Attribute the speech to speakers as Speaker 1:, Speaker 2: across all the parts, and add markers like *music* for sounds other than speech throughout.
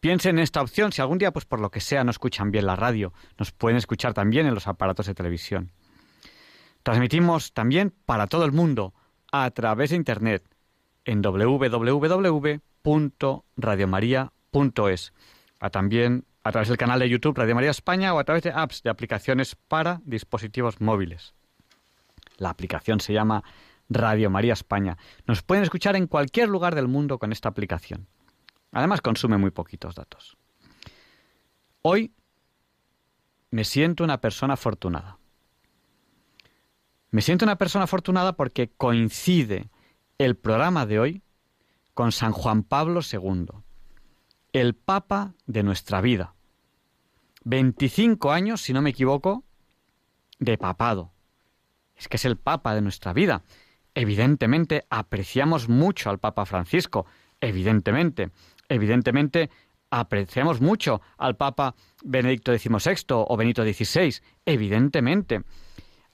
Speaker 1: Piensen en esta opción si algún día, pues por lo que sea, no escuchan bien la radio. Nos pueden escuchar también en los aparatos de televisión. Transmitimos también para todo el mundo a través de Internet en www.radiomaria.es. También a través del canal de YouTube Radio María España o a través de apps de aplicaciones para dispositivos móviles. La aplicación se llama Radio María España. Nos pueden escuchar en cualquier lugar del mundo con esta aplicación. Además consume muy poquitos datos. Hoy me siento una persona afortunada. Me siento una persona afortunada porque coincide el programa de hoy con San Juan Pablo II, el Papa de nuestra vida. 25 años, si no me equivoco, de papado. Es que es el Papa de nuestra vida. Evidentemente apreciamos mucho al Papa Francisco, evidentemente evidentemente apreciamos mucho al Papa Benedicto XVI o Benito XVI, evidentemente.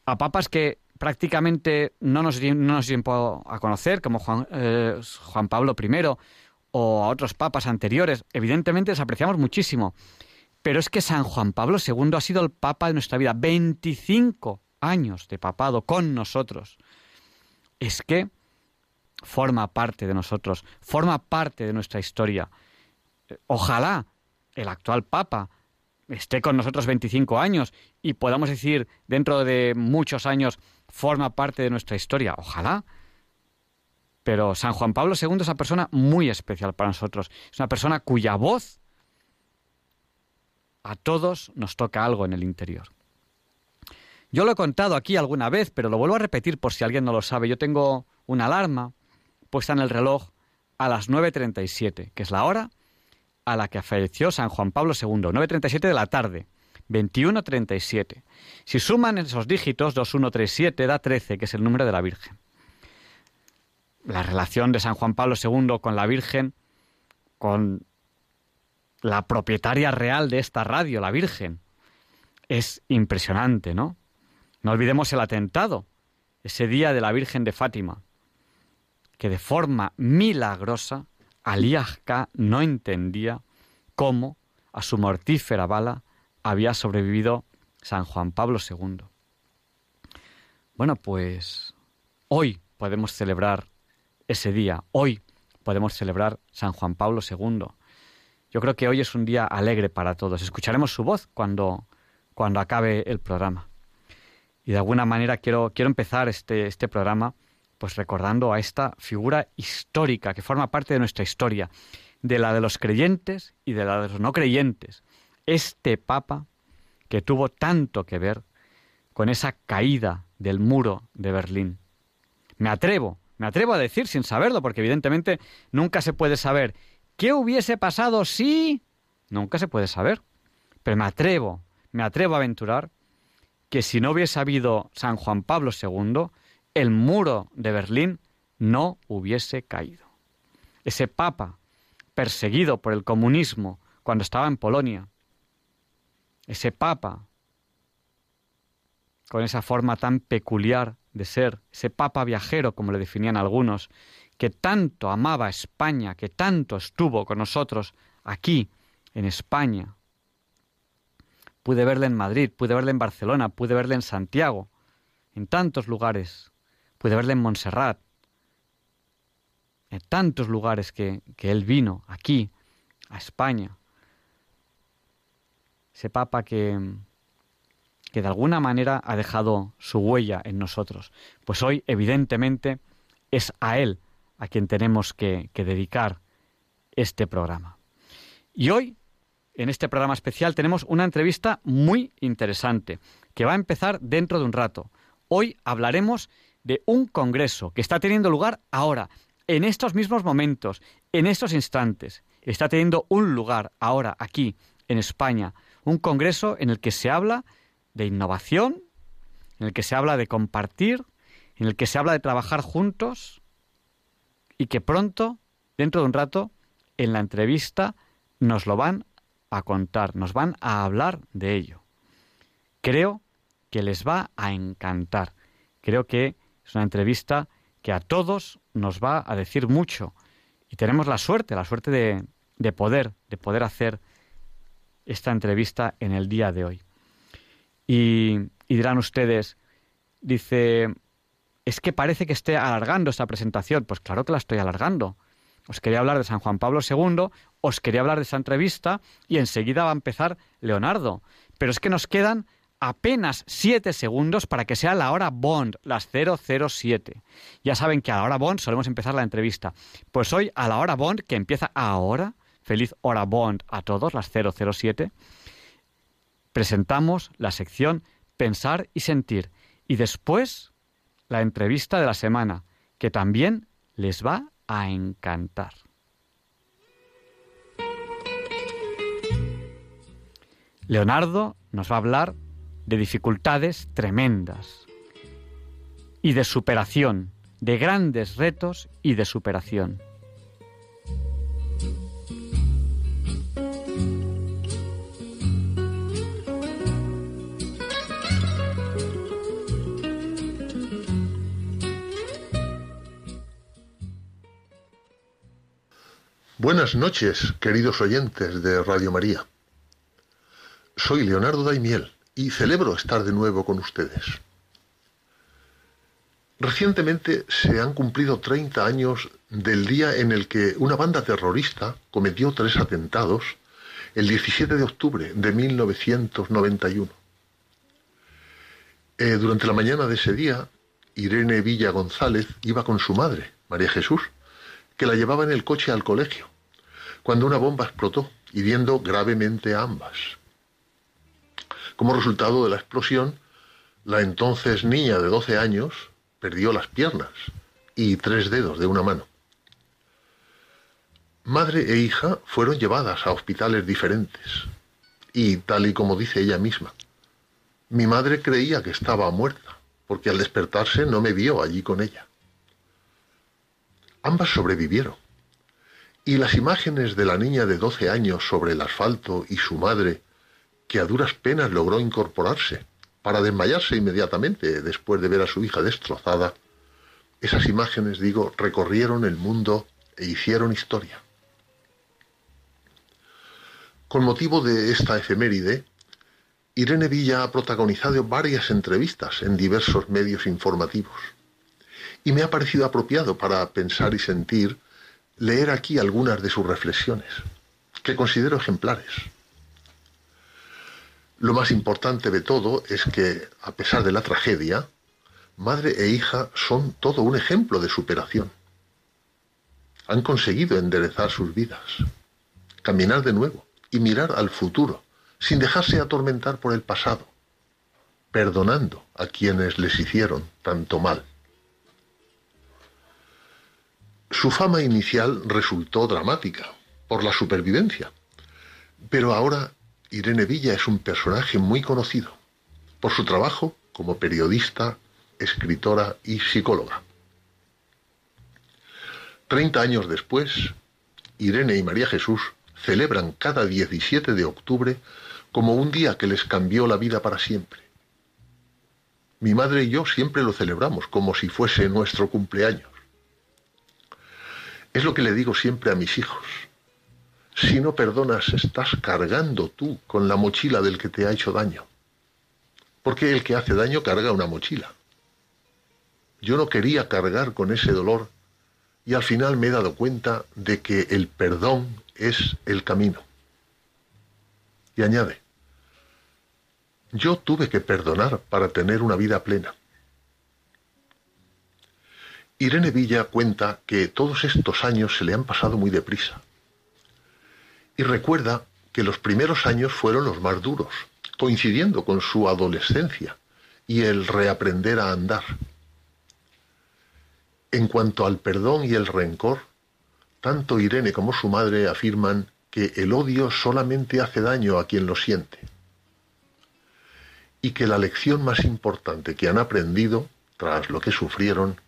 Speaker 1: A papas que prácticamente no nos, no tiempo a conocer, como Juan, eh, Juan Pablo I o a otros papas anteriores, evidentemente les apreciamos muchísimo. Pero es que San Juan Pablo II ha sido el papa de nuestra vida, 25 años de papado con nosotros. Es que forma parte de nosotros, forma parte de nuestra historia. Ojalá el actual Papa esté con nosotros 25 años y podamos decir dentro de muchos años forma parte de nuestra historia. Ojalá. Pero San Juan Pablo II es una persona muy especial para nosotros. Es una persona cuya voz a todos nos toca algo en el interior. Yo lo he contado aquí alguna vez, pero lo vuelvo a repetir por si alguien no lo sabe. Yo tengo una alarma puesta en el reloj a las 9.37, que es la hora a la que falleció San Juan Pablo II, 9.37 de la tarde, 21.37. Si suman esos dígitos, 2137 da 13, que es el número de la Virgen. La relación de San Juan Pablo II con la Virgen, con la propietaria real de esta radio, la Virgen, es impresionante, ¿no? No olvidemos el atentado, ese día de la Virgen de Fátima que de forma milagrosa Aliasca no entendía cómo a su mortífera bala había sobrevivido San Juan Pablo II. Bueno, pues hoy podemos celebrar ese día, hoy podemos celebrar San Juan Pablo II. Yo creo que hoy es un día alegre para todos. Escucharemos su voz cuando, cuando acabe el programa. Y de alguna manera quiero, quiero empezar este, este programa pues recordando a esta figura histórica que forma parte de nuestra historia, de la de los creyentes y de la de los no creyentes. Este Papa que tuvo tanto que ver con esa caída del muro de Berlín. Me atrevo, me atrevo a decir sin saberlo, porque evidentemente nunca se puede saber qué hubiese pasado si... Nunca se puede saber. Pero me atrevo, me atrevo a aventurar que si no hubiese habido San Juan Pablo II, el muro de Berlín no hubiese caído. Ese papa perseguido por el comunismo cuando estaba en Polonia, ese papa con esa forma tan peculiar de ser, ese papa viajero, como le definían algunos, que tanto amaba España, que tanto estuvo con nosotros aquí, en España. Pude verle en Madrid, pude verle en Barcelona, pude verle en Santiago, en tantos lugares pude verle en Montserrat, en tantos lugares que, que él vino aquí a España. Ese Papa que, que de alguna manera ha dejado su huella en nosotros. Pues hoy, evidentemente, es a Él a quien tenemos que, que dedicar este programa. Y hoy, en este programa especial, tenemos una entrevista muy interesante que va a empezar dentro de un rato. Hoy hablaremos de un congreso que está teniendo lugar ahora, en estos mismos momentos, en estos instantes. Está teniendo un lugar ahora, aquí, en España, un congreso en el que se habla de innovación, en el que se habla de compartir, en el que se habla de trabajar juntos y que pronto, dentro de un rato, en la entrevista nos lo van a contar, nos van a hablar de ello. Creo que les va a encantar. Creo que es una entrevista que a todos nos va a decir mucho y tenemos la suerte, la suerte de, de poder, de poder hacer esta entrevista en el día de hoy. Y, y dirán ustedes, dice, es que parece que esté alargando esta presentación. Pues claro que la estoy alargando. Os quería hablar de San Juan Pablo II, os quería hablar de esa entrevista y enseguida va a empezar Leonardo. Pero es que nos quedan apenas siete segundos para que sea la hora Bond, las 007. Ya saben que a la hora Bond solemos empezar la entrevista. Pues hoy, a la hora Bond, que empieza ahora, feliz hora Bond a todos, las 007, presentamos la sección Pensar y Sentir. Y después, la entrevista de la semana, que también les va a encantar. Leonardo nos va a hablar de dificultades tremendas y de superación, de grandes retos y de superación.
Speaker 2: Buenas noches, queridos oyentes de Radio María. Soy Leonardo Daimiel y celebro estar de nuevo con ustedes. Recientemente se han cumplido 30 años del día en el que una banda terrorista cometió tres atentados el 17 de octubre de 1991. Eh, durante la mañana de ese día, Irene Villa González iba con su madre, María Jesús, que la llevaba en el coche al colegio, cuando una bomba explotó, hiriendo gravemente a ambas. Como resultado de la explosión, la entonces niña de 12 años perdió las piernas y tres dedos de una mano. Madre e hija fueron llevadas a hospitales diferentes y, tal y como dice ella misma, mi madre creía que estaba muerta, porque al despertarse no me vio allí con ella. Ambas sobrevivieron. Y las imágenes de la niña de 12 años sobre el asfalto y su madre que a duras penas logró incorporarse, para desmayarse inmediatamente después de ver a su hija destrozada, esas imágenes, digo, recorrieron el mundo e hicieron historia. Con motivo de esta efeméride, Irene Villa ha protagonizado varias entrevistas en diversos medios informativos y me ha parecido apropiado para pensar y sentir leer aquí algunas de sus reflexiones, que considero ejemplares. Lo más importante de todo es que, a pesar de la tragedia, madre e hija son todo un ejemplo de superación. Han conseguido enderezar sus vidas, caminar de nuevo y mirar al futuro, sin dejarse atormentar por el pasado, perdonando a quienes les hicieron tanto mal. Su fama inicial resultó dramática por la supervivencia, pero ahora Irene Villa es un personaje muy conocido por su trabajo como periodista, escritora y psicóloga. Treinta años después, Irene y María Jesús celebran cada 17 de octubre como un día que les cambió la vida para siempre. Mi madre y yo siempre lo celebramos como si fuese nuestro cumpleaños. Es lo que le digo siempre a mis hijos. Si no perdonas, estás cargando tú con la mochila del que te ha hecho daño. Porque el que hace daño carga una mochila. Yo no quería cargar con ese dolor y al final me he dado cuenta de que el perdón es el camino. Y añade, yo tuve que perdonar para tener una vida plena. Irene Villa cuenta que todos estos años se le han pasado muy deprisa. Y recuerda que los primeros años fueron los más duros, coincidiendo con su adolescencia y el reaprender a andar. En cuanto al perdón y el rencor, tanto Irene como su madre afirman que el odio solamente hace daño a quien lo siente y que la lección más importante que han aprendido, tras lo que sufrieron,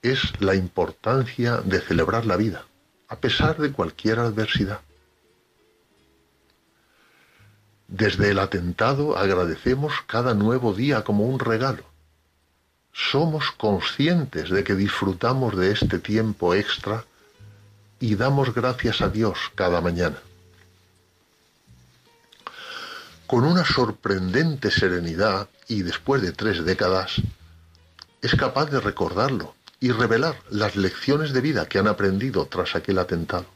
Speaker 2: es la importancia de celebrar la vida, a pesar de cualquier adversidad. Desde el atentado agradecemos cada nuevo día como un regalo. Somos conscientes de que disfrutamos de este tiempo extra y damos gracias a Dios cada mañana. Con una sorprendente serenidad y después de tres décadas, es capaz de recordarlo y revelar las lecciones de vida que han aprendido tras aquel atentado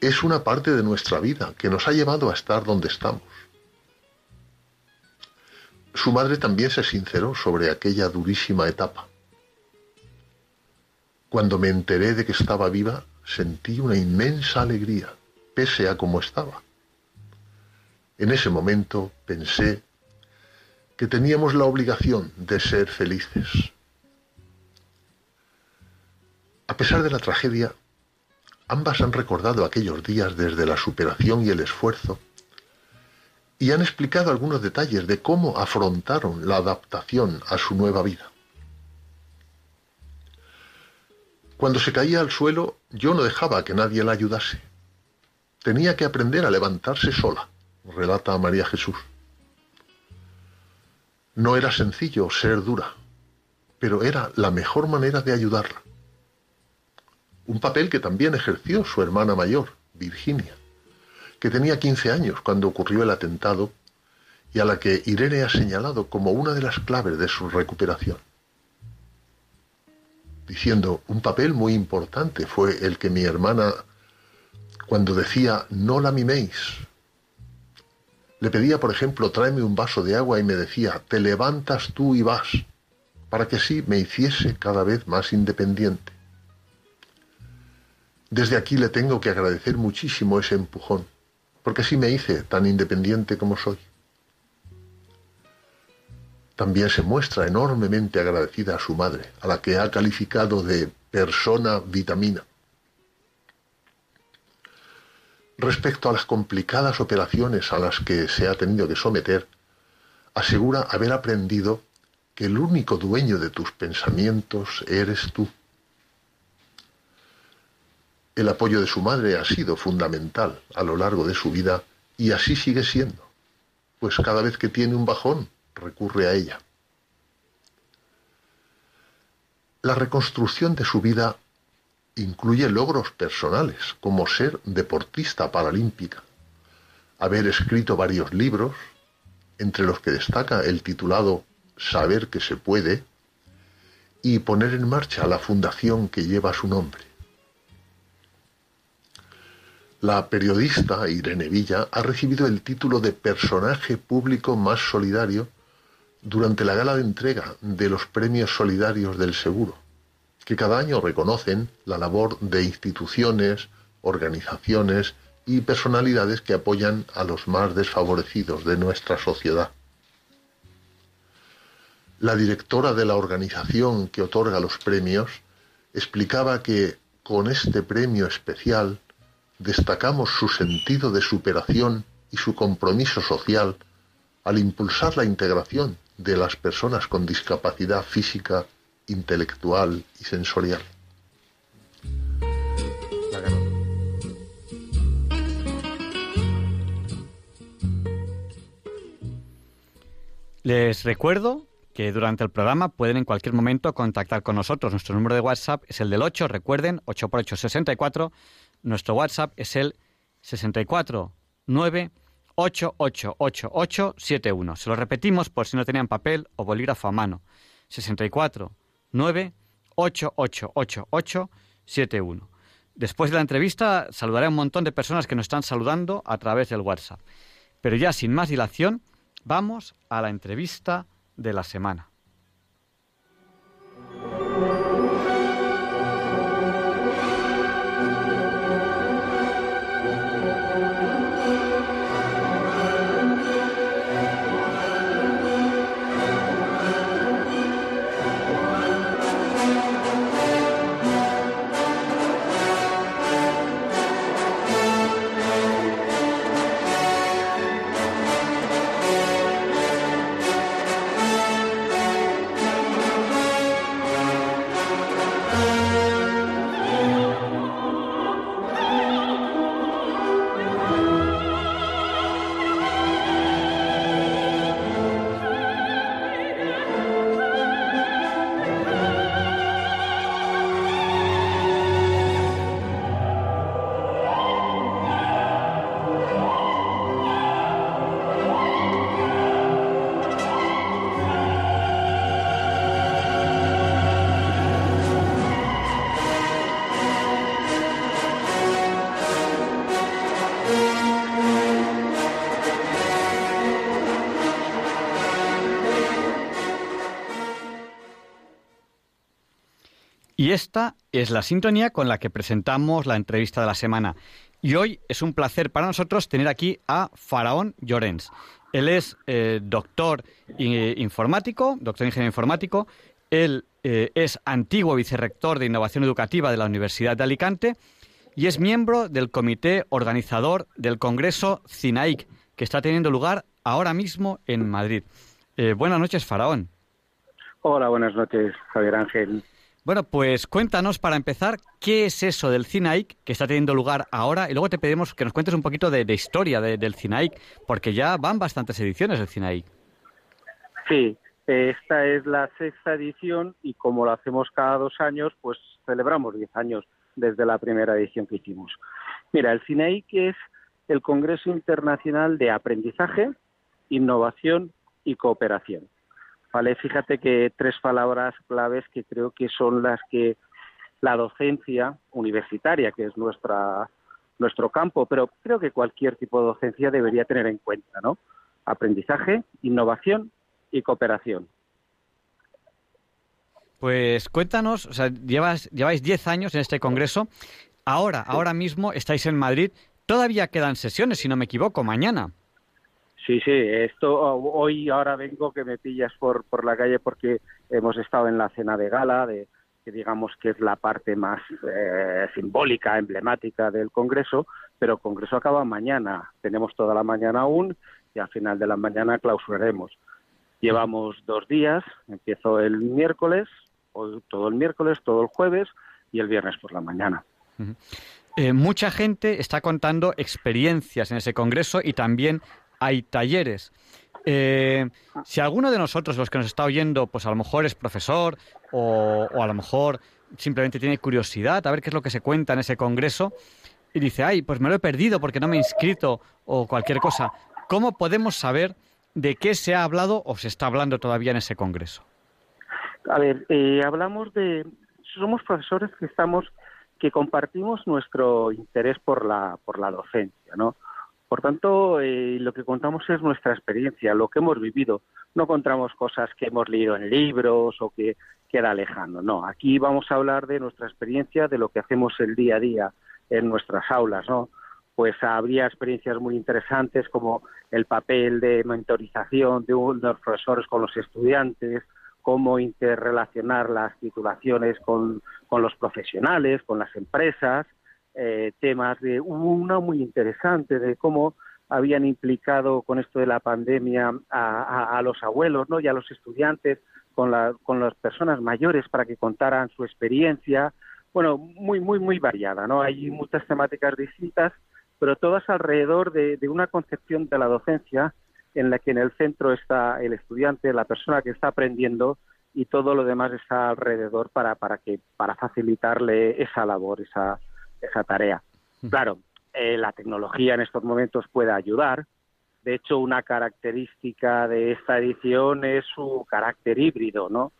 Speaker 2: es una parte de nuestra vida que nos ha llevado a estar donde estamos. Su madre también se sinceró sobre aquella durísima etapa. Cuando me enteré de que estaba viva, sentí una inmensa alegría, pese a cómo estaba. En ese momento pensé que teníamos la obligación de ser felices. A pesar de la tragedia, Ambas han recordado aquellos días desde la superación y el esfuerzo y han explicado algunos detalles de cómo afrontaron la adaptación a su nueva vida. Cuando se caía al suelo, yo no dejaba que nadie la ayudase. Tenía que aprender a levantarse sola, relata María Jesús. No era sencillo ser dura, pero era la mejor manera de ayudarla un papel que también ejerció su hermana mayor, Virginia, que tenía 15 años cuando ocurrió el atentado y a la que Irene ha señalado como una de las claves de su recuperación. Diciendo, un papel muy importante fue el que mi hermana, cuando decía, no la miméis, le pedía, por ejemplo, tráeme un vaso de agua y me decía, te levantas tú y vas, para que así me hiciese cada vez más independiente. Desde aquí le tengo que agradecer muchísimo ese empujón, porque así me hice tan independiente como soy. También se muestra enormemente agradecida a su madre, a la que ha calificado de persona vitamina. Respecto a las complicadas operaciones a las que se ha tenido que someter, asegura haber aprendido que el único dueño de tus pensamientos eres tú. El apoyo de su madre ha sido fundamental a lo largo de su vida y así sigue siendo, pues cada vez que tiene un bajón recurre a ella. La reconstrucción de su vida incluye logros personales, como ser deportista paralímpica, haber escrito varios libros, entre los que destaca el titulado Saber que se puede, y poner en marcha la fundación que lleva su nombre. La periodista Irene Villa ha recibido el título de personaje público más solidario durante la gala de entrega de los premios solidarios del seguro, que cada año reconocen la labor de instituciones, organizaciones y personalidades que apoyan a los más desfavorecidos de nuestra sociedad. La directora de la organización que otorga los premios explicaba que con este premio especial destacamos su sentido de superación y su compromiso social al impulsar la integración de las personas con discapacidad física, intelectual y sensorial.
Speaker 1: Les recuerdo que durante el programa pueden en cualquier momento contactar con nosotros. Nuestro número de WhatsApp es el del 8, recuerden, 8 por 8 64 nuestro WhatsApp es el 649 888871. Se lo repetimos por si no tenían papel o bolígrafo a mano. 649 888871. Después de la entrevista saludaré a un montón de personas que nos están saludando a través del WhatsApp. Pero ya sin más dilación, vamos a la entrevista de la semana. Esta es la sintonía con la que presentamos la entrevista de la semana. Y hoy es un placer para nosotros tener aquí a Faraón Llorens. Él es eh, doctor eh, informático, doctor ingeniero informático. Él eh, es antiguo vicerrector de innovación educativa de la Universidad de Alicante y es miembro del comité organizador del Congreso CINAIC, que está teniendo lugar ahora mismo en Madrid. buenas noches, Faraón.
Speaker 3: Hola, buenas noches, Javier Ángel.
Speaker 1: Bueno, pues cuéntanos para empezar qué es eso del CINAIC que está teniendo lugar ahora y luego te pedimos que nos cuentes un poquito de, historia del CINAIC porque ya van bastantes ediciones del CINAIC.
Speaker 3: Sí, esta es la sexta edición y como lo hacemos cada dos años, pues celebramos diez años desde la primera edición que hicimos. Mira, el CINAIC es el Congreso Internacional de Aprendizaje, Innovación y Cooperación. Vale, fíjate que tres palabras claves que creo que son las que la docencia universitaria, que es nuestra nuestro campo, pero creo que cualquier tipo de docencia debería tener en cuenta, ¿no? Aprendizaje, innovación y cooperación.
Speaker 1: Pues cuéntanos, o sea, llevas, lleváis 10 años en este congreso. Ahora, ahora mismo estáis en Madrid. Todavía quedan sesiones, si no me equivoco, mañana.
Speaker 3: Sí, sí, esto hoy ahora vengo que me pillas por, por la calle porque hemos estado en la cena de gala, de, que digamos que es la parte más eh, simbólica, emblemática del Congreso, pero el Congreso acaba mañana, tenemos toda la mañana aún y al final de la mañana clausuraremos. Llevamos dos días, empiezo el miércoles, todo el miércoles, todo el jueves y el viernes por la mañana.
Speaker 1: Eh, mucha gente está contando experiencias en ese congreso y también hay talleres. Eh, si alguno de nosotros, los que nos está oyendo, pues a lo mejor es profesor o, a lo mejor simplemente tiene curiosidad a ver qué es lo que se cuenta en ese congreso y dice, ay, pues me lo he perdido porque no me he inscrito o cualquier cosa, ¿cómo podemos saber de qué se ha hablado o se está hablando todavía en ese congreso?
Speaker 3: A ver, eh, hablamos de, somos profesores que estamos, que compartimos nuestro interés por la, por la docencia, ¿no? Por tanto, eh, lo que contamos es nuestra experiencia, lo que hemos vivido. No contamos cosas que hemos leído en libros o que queda lejano. No, aquí vamos a hablar de nuestra experiencia, de lo que hacemos el día a día en nuestras aulas, ¿no? Pues habría experiencias muy interesantes como el papel de mentorización de los profesores con los estudiantes, cómo interrelacionar las titulaciones con los profesionales, con las empresas, eh, temas de una muy interesante de cómo habían implicado con esto de la pandemia a, los abuelos ¿no? y a los estudiantes con, con las personas mayores para que contaran su experiencia. Bueno, muy, muy, muy variada, ¿no? Hay muchas temáticas distintas, pero todas alrededor de, de una concepción de la docencia en la que en el centro está el estudiante, la persona que está aprendiendo y todo lo demás está alrededor para, para, que, para facilitarle esa labor, esa, esa tarea. Claro, eh, la tecnología en estos momentos puede ayudar. De hecho, una característica de esta edición es su carácter híbrido, ¿no?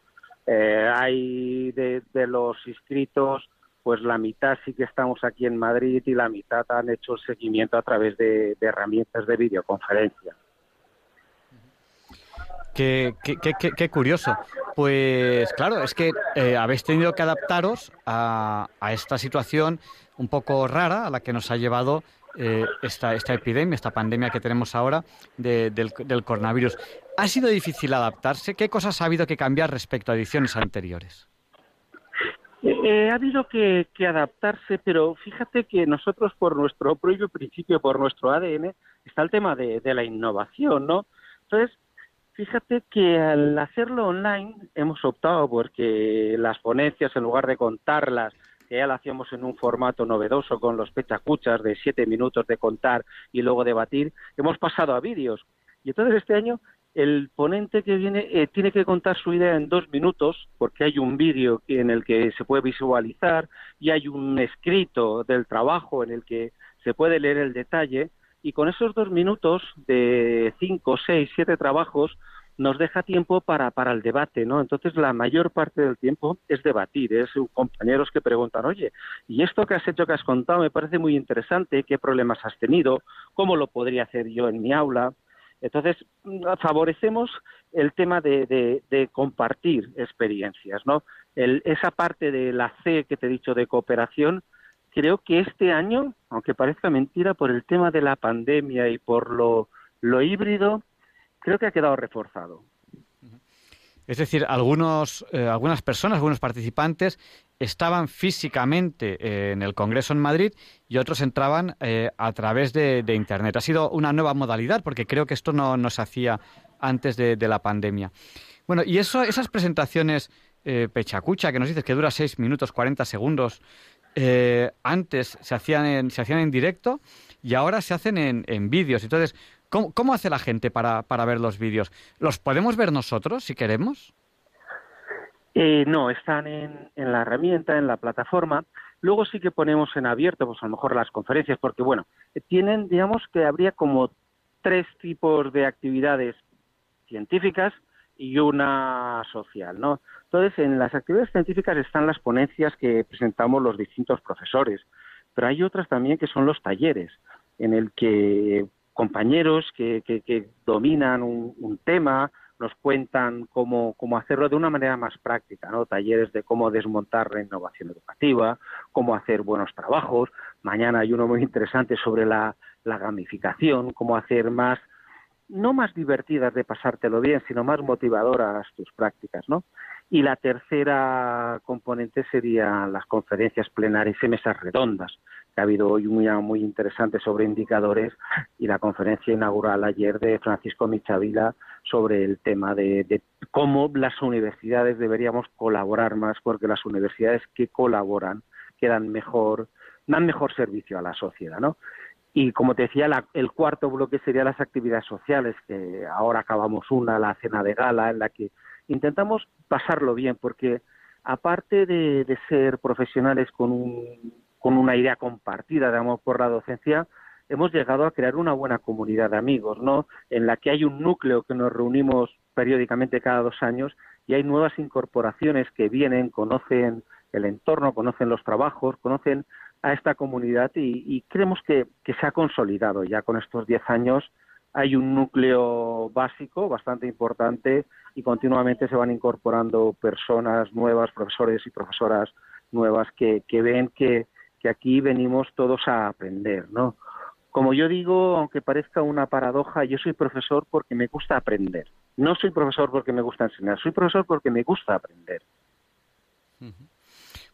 Speaker 3: Eh, hay de, los inscritos, pues la mitad sí que estamos aquí en Madrid y la mitad han hecho el seguimiento a través de, herramientas de videoconferencia.
Speaker 1: Qué, qué, curioso. Pues claro, es que eh, habéis tenido que adaptaros a, a, esta situación un poco rara a la que nos ha llevado eh, esta, esta epidemia, esta pandemia que tenemos ahora del, del, coronavirus. ¿Ha sido difícil adaptarse? ¿Qué cosas ha habido que cambiar respecto a ediciones anteriores?
Speaker 3: Eh, eh, ha habido que, adaptarse, pero fíjate que nosotros, por nuestro propio principio, por nuestro ADN, está el tema de, de la innovación, ¿no? Entonces, fíjate que al hacerlo online hemos optado porque las ponencias, en lugar de contarlas que ya lo hacíamos en un formato novedoso con los pechacuchas de siete minutos de contar y luego debatir, hemos pasado a vídeos. Y entonces este año el ponente que viene eh, tiene que contar su idea en dos minutos, porque hay un vídeo en el que se puede visualizar y hay un escrito del trabajo en el que se puede leer el detalle. Y con esos dos minutos de cinco, seis, siete trabajos, nos deja tiempo para, para el debate, ¿no? Entonces, la mayor parte del tiempo es debatir, es compañeros que preguntan, oye, ¿y esto que has hecho, que has contado, me parece muy interesante, qué problemas has tenido, cómo lo podría hacer yo en mi aula? Entonces, favorecemos el tema de, de, compartir experiencias, ¿no? esa parte de la C que te he dicho de cooperación, creo que este año, aunque parezca mentira, por el tema de la pandemia y por lo, lo híbrido, creo que ha quedado reforzado.
Speaker 1: Es decir, algunos, eh, algunas personas, algunos participantes estaban físicamente eh, en el Congreso en Madrid y otros entraban eh, a través de, Internet. Ha sido una nueva modalidad porque creo que esto no, se hacía antes de, la pandemia. Bueno, y eso, esas presentaciones pechacucha que nos dices que dura 6 minutos 40 segundos, antes se hacían, en, se hacían en directo y ahora se hacen en, en vídeos. Entonces, ¿Cómo, hace la gente para, para, ver los vídeos? ¿Los podemos ver nosotros si queremos?
Speaker 3: Eh, no, están en, en, la herramienta, en la plataforma. Luego sí que ponemos en abierto, pues a lo mejor las conferencias, porque bueno, tienen, digamos que habría como tres tipos de actividades científicas y una social, ¿no? Entonces, en las actividades científicas están las ponencias que presentamos los distintos profesores, pero hay otras también que son los talleres, en el que compañeros que, dominan un, tema, nos cuentan cómo, cómo, hacerlo de una manera más práctica, ¿no? Talleres de cómo desmontar la innovación educativa, cómo hacer buenos trabajos. Mañana hay uno muy interesante sobre la, la gamificación, cómo hacer más, no más divertidas de pasártelo bien, sino más motivadoras tus prácticas, ¿no? Y la tercera componente serían las conferencias plenarias y mesas redondas, ha habido hoy muy, muy interesante sobre indicadores y la conferencia inaugural ayer de Francisco Michavila sobre el tema de, cómo las universidades deberíamos colaborar más porque las universidades que colaboran quedan mejor, dan mejor servicio a la sociedad, ¿no? Y como te decía, el cuarto bloque sería las actividades sociales, que ahora acabamos una, la cena de gala, en la que intentamos pasarlo bien, porque aparte de ser profesionales con un con una idea compartida de amor por la docencia, hemos llegado a crear una buena comunidad de amigos, ¿no? En la que hay un núcleo que nos reunimos periódicamente cada dos años y hay nuevas incorporaciones que vienen, conocen el entorno, conocen los trabajos, conocen a esta comunidad y, creemos que, se ha consolidado ya con estos diez años. Hay un núcleo básico bastante importante y continuamente se van incorporando personas nuevas, profesores y profesoras nuevas que ven que, que aquí venimos todos a aprender, ¿no? Como yo digo, aunque parezca una paradoja, yo soy profesor porque me gusta aprender. No soy profesor porque me gusta enseñar, soy profesor porque me gusta aprender.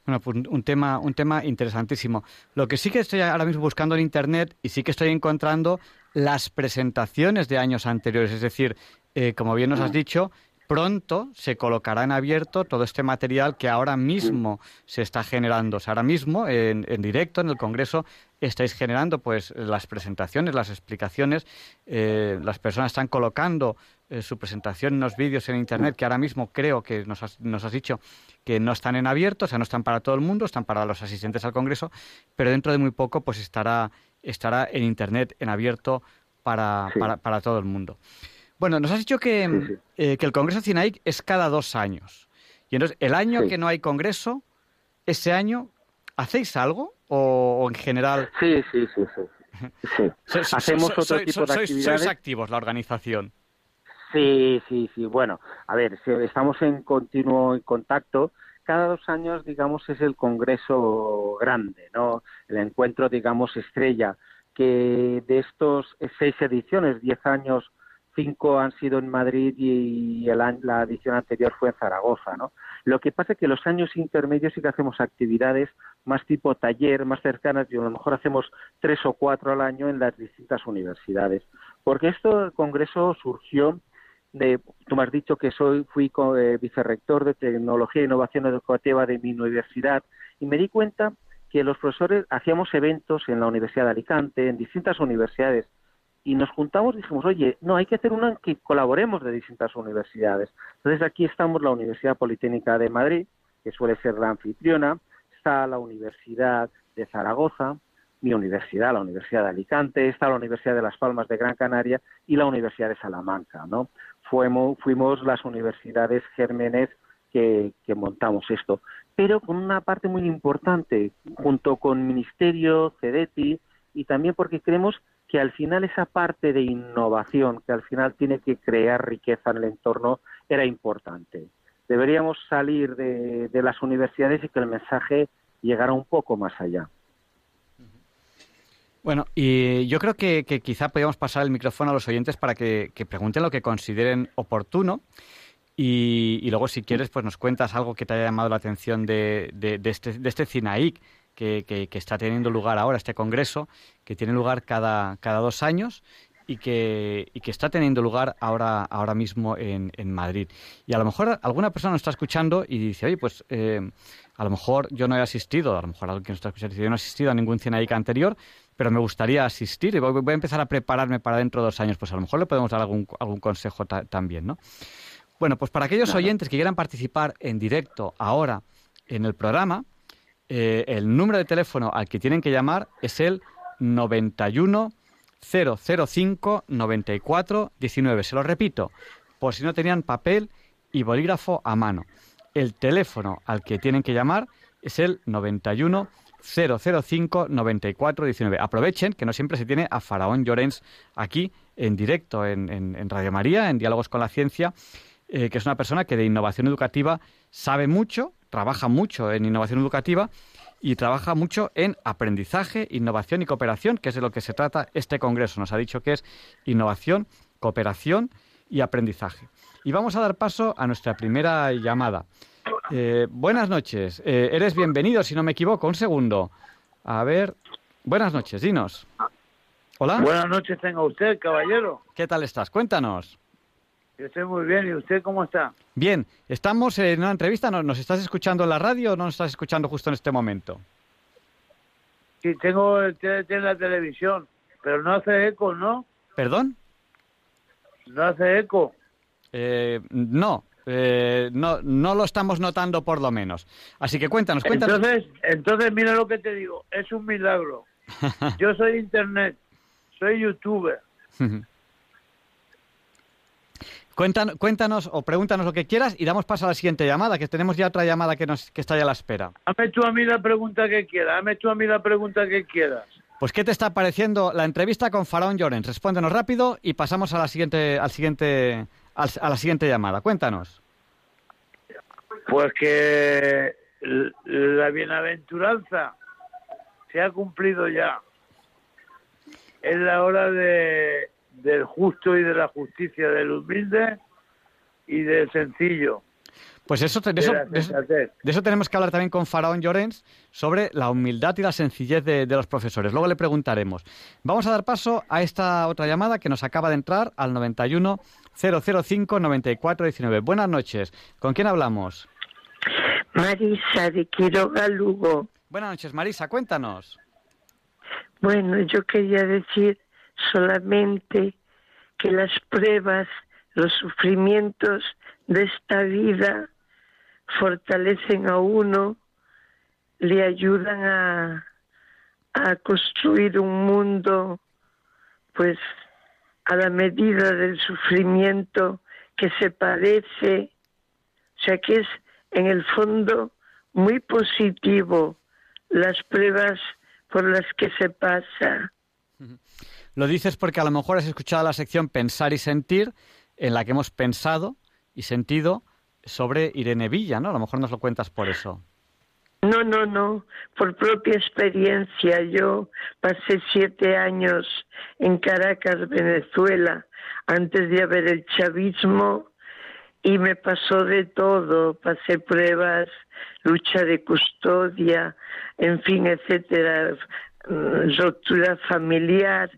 Speaker 1: Bueno, pues un tema, un tema interesantísimo. Lo que sí que estoy ahora mismo buscando en Internet y sí que estoy encontrando las presentaciones de años anteriores. Es decir, eh, como bien nos has dicho, pronto se colocará en abierto todo este material que ahora mismo se está generando. O sea, ahora mismo, en, directo, en el Congreso, estáis generando pues las presentaciones, las explicaciones. Eh, las personas están colocando eh, su presentación en los vídeos en Internet, que ahora mismo creo que nos has, nos has dicho que no están en abierto, o sea, no están para todo el mundo, están para los asistentes al Congreso, pero dentro de muy poco pues estará, estará en Internet, en abierto para, para, para todo el mundo. Bueno, nos has dicho que, eh, que el Congreso CINAIC es cada dos años. Y entonces, el año que no hay congreso, ese año, ¿hacéis algo o, en general?
Speaker 3: Sí, sí, sí, sí. *laughs* Hacemos otro tipo de actividades.
Speaker 1: Sois activos la organización.
Speaker 3: Sí, sí, sí. Bueno, a ver, estamos en continuo contacto. Cada dos años, digamos, es el congreso grande, ¿no? El encuentro, digamos, estrella, que de estos seis ediciones, diez años cinco han sido en Madrid y la edición anterior fue en Zaragoza, ¿no? Lo que pasa es que los años intermedios sí que hacemos actividades más tipo taller, más cercanas, y a lo mejor hacemos tres o cuatro al año en las distintas universidades. Porque esto, el Congreso surgió de, tú me has dicho que soy, fui eh, vicerrector de Tecnología e Innovación Educativa de mi universidad, y me di cuenta que los profesores hacíamos eventos en la Universidad de Alicante, en distintas universidades, y nos juntamos y dijimos, oye, no, hay que hacer una en que colaboremos de distintas universidades. Entonces aquí estamos la Universidad Politécnica de Madrid, que suele ser la anfitriona, está la Universidad de Zaragoza, mi universidad, la Universidad de Alicante, está la Universidad de Las Palmas de Gran Canaria y la Universidad de Salamanca, ¿no? Fuimos, fuimos las universidades gérmenes que, que montamos esto, pero con una parte muy importante, junto con Ministerio, CEDETI, y también porque creemos que al final esa parte de innovación, que al final tiene que crear riqueza en el entorno, era importante. Deberíamos salir de, las universidades y que el mensaje llegara un poco más allá.
Speaker 1: Bueno, y yo creo que, quizá podríamos pasar el micrófono a los oyentes para que, pregunten lo que consideren oportuno. Y, luego, si quieres, pues nos cuentas algo que te haya llamado la atención de, este, de este CINAIC, que, que, está teniendo lugar ahora, este congreso, que tiene lugar cada, cada dos años y que, y que está teniendo lugar ahora, ahora mismo en, en Madrid. Y a lo mejor alguna persona nos está escuchando y dice, oye, pues eh, a lo mejor yo no he asistido, a lo mejor alguien nos está escuchando dice, yo no he asistido a ningún Cienaica anterior, pero me gustaría asistir y voy, a empezar a prepararme para dentro de dos años. Pues a lo mejor le podemos dar algún, algún consejo también, ¿no? Bueno, pues para aquellos oyentes que quieran participar en directo ahora en el programa, eh, el número de teléfono al que tienen que llamar es el 91 005 94 19. Se lo repito, por si no tenían papel y bolígrafo a mano. El teléfono al que tienen que llamar es el 91 005 94 19. Aprovechen que no siempre se tiene a Faraón Llorens aquí en directo en, Radio María, en Diálogos con la Ciencia, eh, que es una persona que de innovación educativa sabe mucho trabaja mucho en innovación educativa y trabaja mucho en aprendizaje, innovación y cooperación, que es de lo que se trata este congreso. Nos ha dicho que es innovación, cooperación y aprendizaje. Y vamos a dar paso a nuestra primera llamada. Eh, buenas noches. Eh, eres bienvenido, si no me equivoco. Un segundo. A ver. Buenas noches, dinos. Hola.
Speaker 4: Buenas noches tenga usted, caballero.
Speaker 1: ¿Qué tal estás? Cuéntanos.
Speaker 4: Yo estoy muy bien. ¿Y usted cómo está?
Speaker 1: Bien. Estamos en una entrevista. ¿Nos estás escuchando en la radio o no nos estás escuchando justo en este momento?
Speaker 4: Sí, tengo el TDT en la televisión, pero no hace eco, ¿no?
Speaker 1: ¿Perdón?
Speaker 4: ¿No hace eco?
Speaker 1: Eh, no, eh, no, no lo estamos notando por lo menos. Así que cuéntanos, cuéntanos.
Speaker 4: Entonces, entonces mira lo que te digo, es un milagro. *laughs* Yo soy internet, soy youtuber.
Speaker 1: Cuéntanos, cuéntanos o pregúntanos lo que quieras y damos paso a la siguiente llamada, que tenemos ya otra llamada que, nos, que está ya a la espera.
Speaker 4: Hazme tú a mí la pregunta que quieras, hazme tú a mí la pregunta que quieras.
Speaker 1: Pues, ¿qué te está pareciendo la entrevista con Faraón Llorens? Respóndenos rápido y pasamos a la siguiente, al siguiente, a la siguiente llamada. Cuéntanos.
Speaker 4: Pues que la bienaventuranza se ha cumplido ya. Es la hora de del justo y de la justicia, del humilde y del sencillo.
Speaker 1: Pues eso, de, eso, tenemos que hablar también con Faraón Llorens sobre la humildad y la sencillez de, los profesores. Luego le preguntaremos. Vamos a dar paso a esta otra llamada que nos acaba de entrar al 91 005 94 19. Buenas noches. ¿Con quién hablamos?
Speaker 5: Marisa de Quiroga Lugo.
Speaker 1: Buenas noches, Marisa. Cuéntanos.
Speaker 5: Bueno, yo quería decir solamente que las pruebas, los sufrimientos de esta vida fortalecen a uno, le ayudan a, construir un mundo pues a la medida del sufrimiento que se padece, o sea que es en el fondo muy positivo las pruebas por las que se pasa.
Speaker 1: Lo dices porque a lo mejor has escuchado la sección Pensar y Sentir, en la que hemos pensado y sentido sobre Irene Villa, ¿no? A lo mejor nos lo cuentas por eso.
Speaker 5: No, no, no, por propia experiencia. Yo pasé siete años en Caracas, Venezuela, antes de haber el chavismo y me pasó de todo. Pasé pruebas, lucha de custodia, en fin, etcétera, ruptura familiar.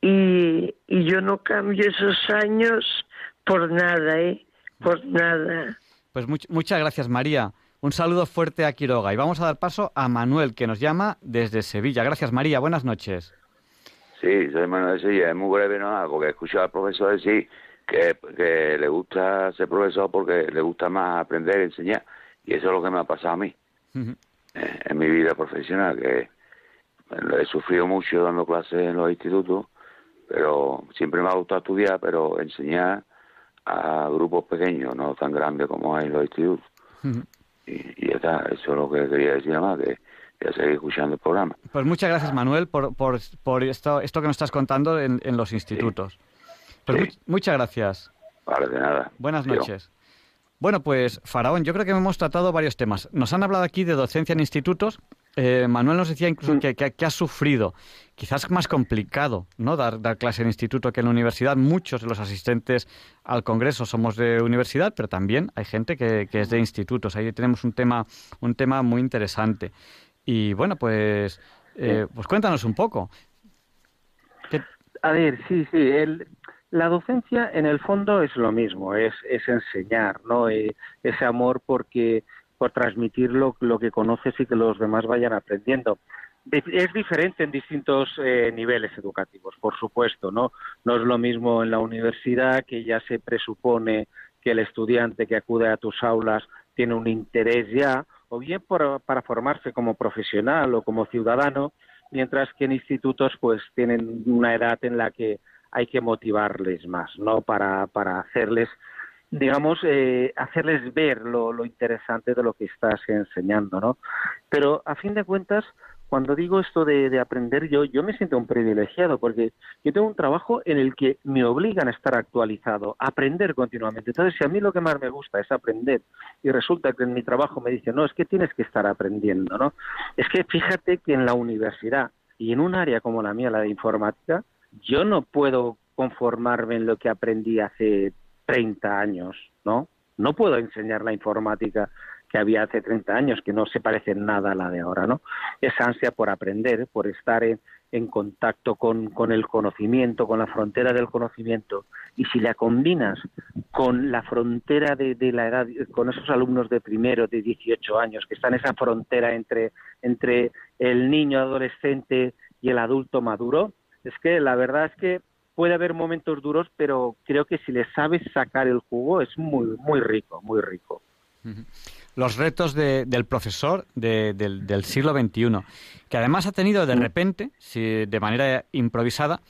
Speaker 5: Y, y yo no cambio esos años por nada, ¿eh? Por nada.
Speaker 1: Pues muchas gracias, María. Un saludo fuerte a Quiroga y vamos a dar paso a Manuel, que nos llama desde Sevilla. Gracias, María. Buenas noches.
Speaker 6: Sí, soy Manuel de Sevilla. Es muy breve, ¿no? Porque he escuchado al profesor decir que, que le gusta ser profesor porque le gusta más aprender y enseñar. Y eso es lo que me ha pasado a mí eh, en mi vida profesional, que he sufrido mucho dando clases en los institutos, pero siempre me ha gustado estudiar, pero enseñar a grupos pequeños, no tan grandes como hay en los institutos y, ya está, eso es lo que quería decir más, que ya seguir escuchando el programa.
Speaker 1: Pues muchas gracias Manuel por, por, por esto, esto que nos estás contando en, en los institutos. Pues muchas gracias.
Speaker 6: Vale, de nada.
Speaker 1: Buenas noches. Bueno, pues Faraón, yo creo que hemos tratado varios temas. Nos han hablado aquí de docencia en institutos. Eh, Manuel nos decía incluso mm. que, que, ha sufrido. Quizás más complicado, ¿no? Dar, dar clase en instituto que en la universidad. Muchos de los asistentes al Congreso somos de universidad, pero también hay gente que, que es de institutos. Ahí tenemos un tema, un tema muy interesante. Y bueno, pues, eh, pues cuéntanos un poco.
Speaker 3: A ver, sí, sí. El, la docencia, en el fondo, es lo mismo, es, es enseñar, ¿no? Eh, ese amor porque por transmitir lo, que conoces y que los demás vayan aprendiendo. Es diferente en distintos eh, niveles educativos, por supuesto, ¿no? No es lo mismo en la universidad, que ya se presupone que el estudiante que acude a tus aulas tiene un interés ya, o bien para formarse como profesional o como ciudadano, mientras que en institutos pues tienen una edad en la que hay que motivarles más, ¿no? Para, para hacerles, digamos, eh, hacerles ver lo, interesante de lo que estás enseñando, ¿no? Pero a fin de cuentas, cuando digo esto de, de, aprender, yo, yo me siento un privilegiado porque yo tengo un trabajo en el que me obligan a estar actualizado, a aprender continuamente. Entonces, si a mí lo que más me gusta es aprender y resulta que en mi trabajo me dicen, no, es que tienes que estar aprendiendo, ¿no? Es que fíjate que en la universidad y en un área como la mía, la de informática, yo no puedo conformarme en lo que aprendí hace 30 años, ¿no? No puedo enseñar la informática que había hace 30 años, que no se parece nada a la de ahora, ¿no? Esa ansia por aprender, por estar en, en contacto con, con, el conocimiento, con la frontera del conocimiento, y si la combinas con la frontera de, de, la edad, con esos alumnos de primero, de 18 años, que están en esa frontera entre, entre el niño adolescente y el adulto maduro, es que la verdad es que puede haber momentos duros, pero creo que si le sabes sacar el jugo es muy, muy rico, muy rico.
Speaker 1: Los retos del profesor del, siglo XXI, que además ha tenido de mm. repente, de manera improvisada,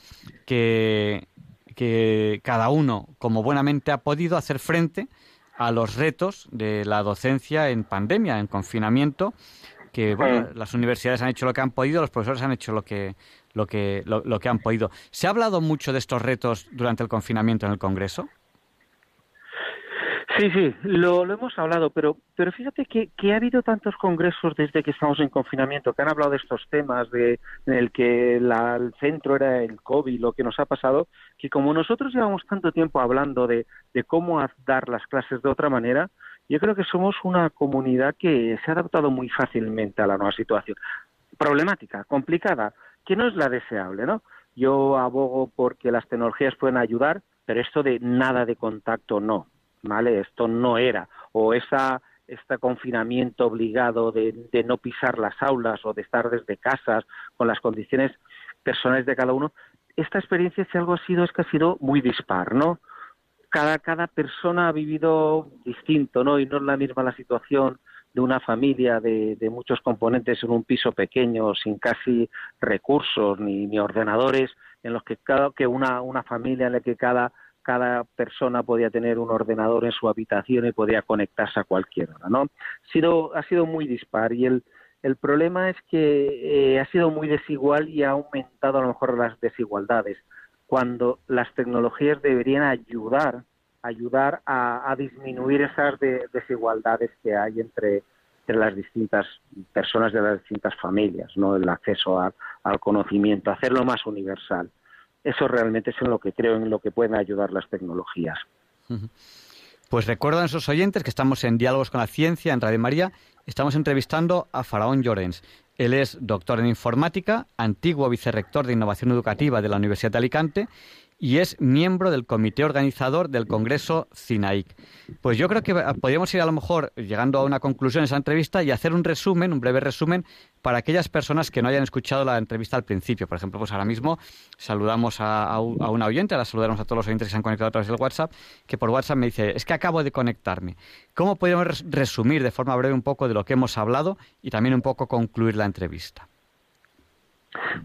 Speaker 1: que, que cada uno, como buenamente ha podido, hacer frente a los retos de la docencia en pandemia, en confinamiento, que bueno, las universidades han hecho lo que han podido, los profesores han hecho lo que, lo que, lo, que han podido. ¿Se ha hablado mucho de estos retos durante el confinamiento en el Congreso?
Speaker 3: Sí, sí, lo, hemos hablado, pero, pero fíjate que, que, ha habido tantos congresos desde que estamos en confinamiento que han hablado de estos temas, de, en el que el centro era el COVID, lo que nos ha pasado, que como nosotros llevamos tanto tiempo hablando de, de cómo dar las clases de otra manera, yo creo que somos una comunidad que se ha adaptado muy fácilmente a la nueva situación. Problemática, complicada, que no es la deseable, ¿no? Yo abogo porque las tecnologías pueden ayudar, pero esto de nada de contacto no, ¿vale? Esto no era. O esa este confinamiento obligado de, de, no pisar las aulas o de estar desde casas con las condiciones personales de cada uno, esta experiencia si algo ha sido es que ha sido muy dispar, ¿no? Cada, cada persona ha vivido distinto, ¿no? Y no es la misma la situación de una familia de, muchos componentes en un piso pequeño, sin casi recursos ni, ni ordenadores, en los que cada que una, una familia en la que cada cada persona podía tener un ordenador en su habitación y podía conectarse a cualquier ¿no? Ha sido, ha sido muy dispar y el, el problema es que eh, ha sido muy desigual y ha aumentado a lo mejor las desigualdades, cuando las tecnologías deberían ayudar, ayudar a, disminuir esas desigualdades que hay entre, entre las distintas personas de las distintas familias, ¿no? El acceso al conocimiento, hacerlo más universal. Eso realmente es en lo que creo en lo que pueden ayudar las tecnologías.
Speaker 1: Pues recuerdo a esos oyentes que estamos en Diálogos con la Ciencia en Radio María. Estamos entrevistando a Faraón Llorens. Él es doctor en informática, antiguo vicerrector de innovación educativa de la Universidad de Alicante y es miembro del comité organizador del Congreso CINAIC. Pues yo creo que podríamos ir a lo mejor llegando a una conclusión en esa entrevista y hacer un resumen, un breve resumen, para aquellas personas que no hayan escuchado la entrevista al principio. Por ejemplo, pues ahora mismo saludamos a, una oyente, ahora saludamos a todos los oyentes que se han conectado a través del WhatsApp, que por WhatsApp me dice, es que acabo de conectarme. ¿Cómo podríamos resumir de forma breve un poco de lo que hemos hablado y también un poco concluir la entrevista?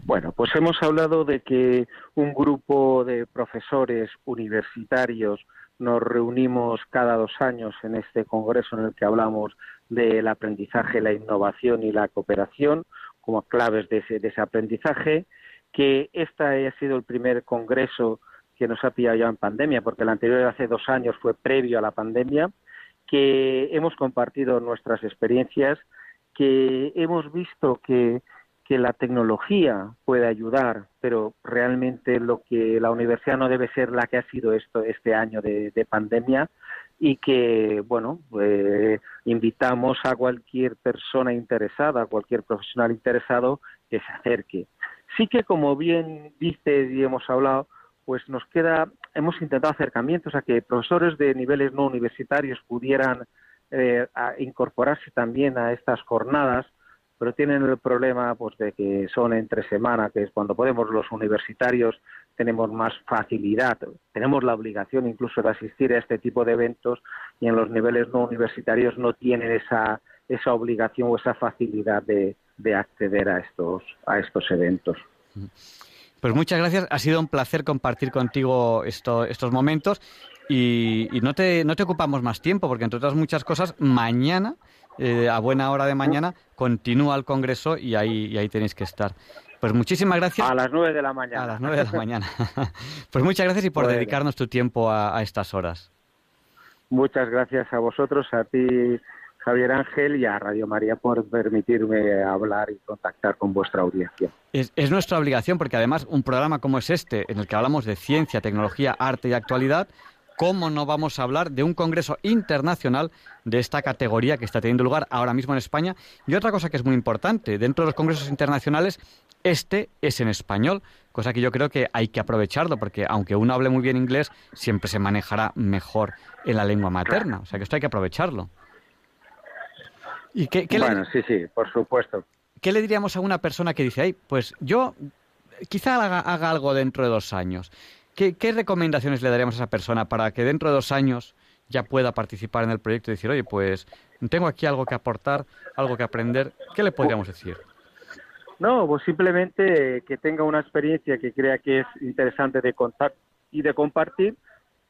Speaker 3: Bueno, pues hemos hablado de que un grupo de profesores universitarios nos reunimos cada dos años en este congreso en el que hablamos del aprendizaje, la innovación y la cooperación como claves de ese, aprendizaje, que este ha sido el primer congreso que nos ha pillado ya en pandemia, porque el anterior hace dos años fue previo a la pandemia, que hemos compartido nuestras experiencias, que hemos visto que que la tecnología puede ayudar, pero realmente lo que la universidad no debe ser la que ha sido esto este año de, pandemia y que bueno eh, invitamos a cualquier persona interesada, a cualquier profesional interesado que se acerque. Sí que como bien dice y hemos hablado, pues nos queda hemos intentado acercamientos a que profesores de niveles no universitarios pudieran eh, incorporarse también a estas jornadas pero tienen el problema pues de que son entre semana, que es cuando podemos los universitarios tenemos más facilidad, tenemos la obligación incluso de asistir a este tipo de eventos y en los niveles no universitarios no tienen esa esa obligación o esa facilidad de, acceder a estos a estos eventos.
Speaker 1: Pues muchas gracias, ha sido un placer compartir contigo estos momentos y, y, no, te, no te ocupamos más tiempo porque entre otras muchas cosas mañana eh, a buena hora de mañana, continúa el Congreso y ahí, ahí tenéis que estar. Pues muchísimas gracias.
Speaker 3: A las nueve de la mañana.
Speaker 1: A las nueve de la mañana. *laughs* pues muchas gracias y por dedicarnos tu tiempo a, estas horas.
Speaker 3: Muchas gracias a vosotros, a ti, Javier Ángel, y a Radio María por permitirme hablar y contactar con vuestra audiencia.
Speaker 1: Es, es, nuestra obligación porque además un programa como es este, en el que hablamos de ciencia, tecnología, arte y actualidad, ¿cómo no vamos a hablar de un congreso internacional de esta categoría que está teniendo lugar ahora mismo en España? Y otra cosa que es muy importante, dentro de los congresos internacionales, este es en español, cosa que yo creo que hay que aprovecharlo, porque aunque uno hable muy bien inglés, siempre se manejará mejor en la lengua materna. O sea que esto hay que aprovecharlo.
Speaker 3: ¿Y qué, bueno, sí, sí, por supuesto.
Speaker 1: ¿Qué le diríamos a una persona que dice, ay, pues yo quizá haga algo dentro de dos años? ¿Qué, recomendaciones le daríamos a esa persona para que dentro de dos años ya pueda participar en el proyecto y decir, oye, pues tengo aquí algo que aportar, algo que aprender? ¿Qué le podríamos decir?
Speaker 3: No, pues simplemente que tenga una experiencia que crea que es interesante de contar y de compartir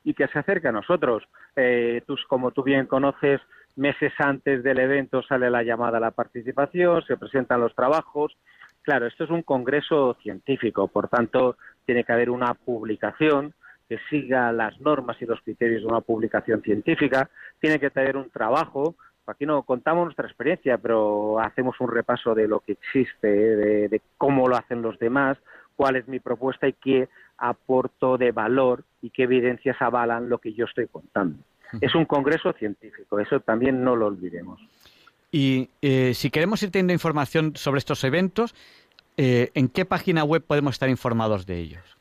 Speaker 3: y que se acerque a nosotros. Eh, tú, como tú bien conoces, meses antes del evento sale la llamada a la participación, se presentan los trabajos. Claro, esto es un congreso científico, por tanto, tiene que haber una publicación que siga las normas y los criterios de una publicación científica, tiene que tener un trabajo, aquí no contamos nuestra experiencia, pero hacemos un repaso de lo que existe, de, cómo lo hacen los demás, cuál es mi propuesta y qué aporto de valor y qué evidencias avalan lo que yo estoy contando. Es un congreso científico, eso también no lo olvidemos.
Speaker 1: Y eh, si queremos ir teniendo información sobre estos eventos, eh, ¿en qué página web podemos estar informados de ellos?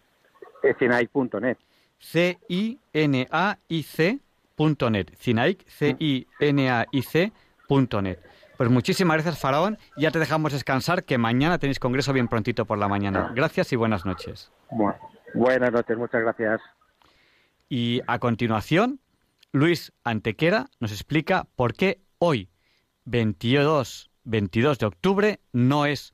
Speaker 3: Cinaic.net.
Speaker 1: C-I-N-A-I-C.net. Cinaic, C-I-N-A-I-C.net. Pues muchísimas gracias, Faraón. Ya te dejamos descansar, que mañana tenéis congreso bien prontito por la mañana. Gracias y buenas noches.
Speaker 3: buenas noches, muchas gracias.
Speaker 1: Y a continuación, Luis Antequera nos explica por qué hoy, 22, 22 de octubre, no es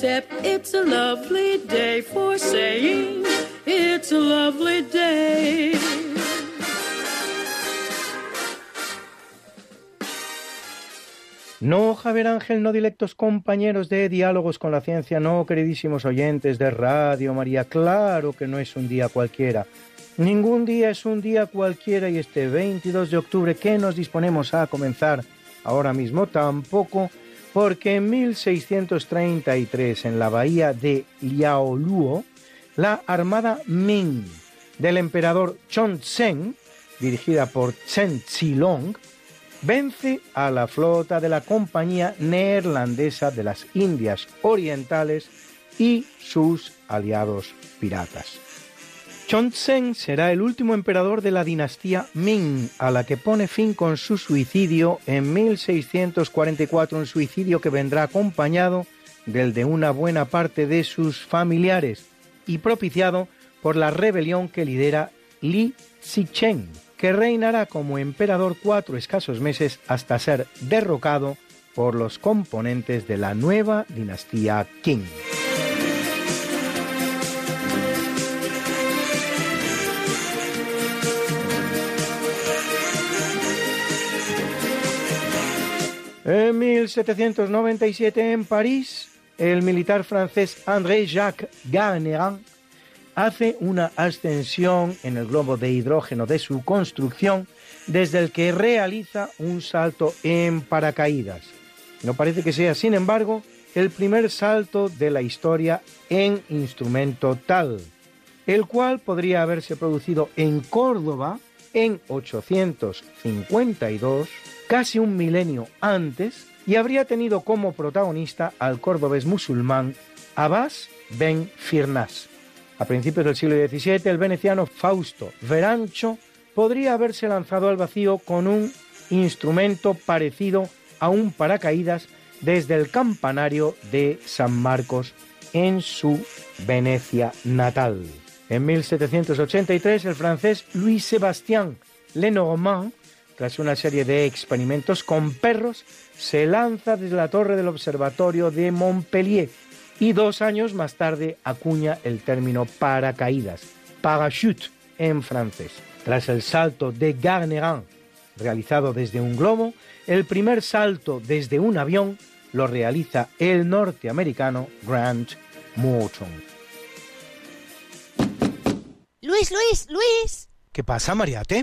Speaker 7: Except it's a lovely day for saying it's a lovely day.
Speaker 8: No, Javier Ángel, no directos compañeros de diálogos con la ciencia, no, queridísimos oyentes de Radio María, claro que no es un día cualquiera. Ningún día es un día cualquiera y este 22 de octubre que nos disponemos a comenzar ahora mismo tampoco, porque en 1633 en la bahía de Liaoluo, la armada Ming del emperador Chongzheng, dirigida por Chen Xilong, vence a la flota de la Compañía Neerlandesa de las Indias Orientales y sus aliados piratas. Chongzheng será el último emperador de la dinastía Ming, a la que pone fin con su suicidio en 1644, un suicidio que vendrá acompañado del de una buena parte de sus familiares y propiciado por la rebelión que lidera Li Zicheng que reinará como emperador cuatro escasos meses hasta ser derrocado por los componentes de la nueva dinastía Qing. En 1797 en París, el militar francés André-Jacques Garnerin hace una ascensión en el globo de hidrógeno de su construcción desde el que realiza un salto en paracaídas. No parece que sea, sin embargo, el primer salto de la historia en instrumento tal, el cual podría haberse producido en Córdoba en 852, casi un milenio antes, y habría tenido como protagonista al cordobés musulmán Abbas Ben Firnas. A principios del siglo XVII, el veneciano Fausto Verancho podría haberse lanzado al vacío con un instrumento parecido a un paracaídas desde el campanario de San Marcos en su Venecia natal. En 1783, el francés Louis Sébastien Lenormand, tras una serie de experimentos con perros, se lanza desde la torre del observatorio de Montpellier y dos años más tarde acuña el término paracaídas, parachute en francés. Tras el salto de Garnerin realizado desde un globo, el primer salto desde un avión lo realiza el norteamericano Grant Morton.
Speaker 9: Luis, Luis, Luis.
Speaker 8: ¿Qué pasa, Mariate?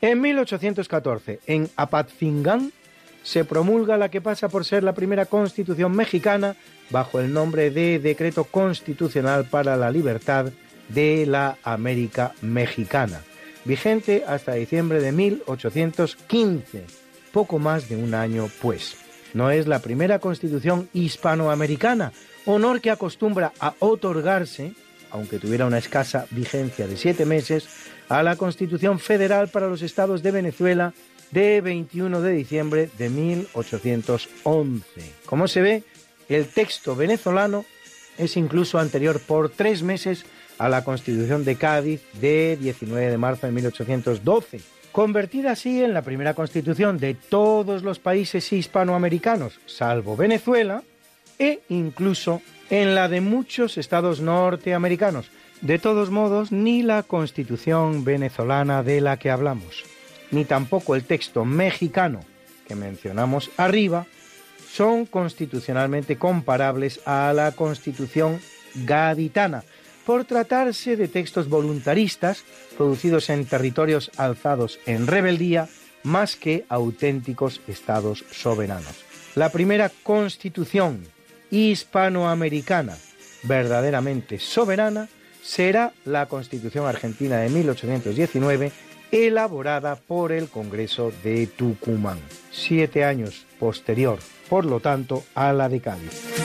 Speaker 8: En 1814, en Apatzingán, se promulga la que pasa por ser la primera constitución mexicana bajo el nombre de Decreto Constitucional para la Libertad de la América Mexicana, vigente hasta diciembre de 1815, poco más de un año pues. No es la primera constitución hispanoamericana, honor que acostumbra a otorgarse aunque tuviera una escasa vigencia de siete meses, a la Constitución Federal para los Estados de Venezuela de 21 de diciembre de 1811. Como se ve, el texto venezolano es incluso anterior por tres meses a la Constitución de Cádiz de 19 de marzo de 1812, convertida así en la primera constitución de todos los países hispanoamericanos, salvo Venezuela, e incluso en la de muchos estados norteamericanos. De todos modos, ni la constitución venezolana de la que hablamos, ni tampoco el texto mexicano que mencionamos arriba, son constitucionalmente comparables a la constitución gaditana, por tratarse de textos voluntaristas producidos en territorios alzados en rebeldía más que auténticos estados soberanos. La primera constitución hispanoamericana verdaderamente soberana será la Constitución Argentina de 1819, elaborada por el Congreso de Tucumán, siete años posterior, por lo tanto, a la de Cádiz.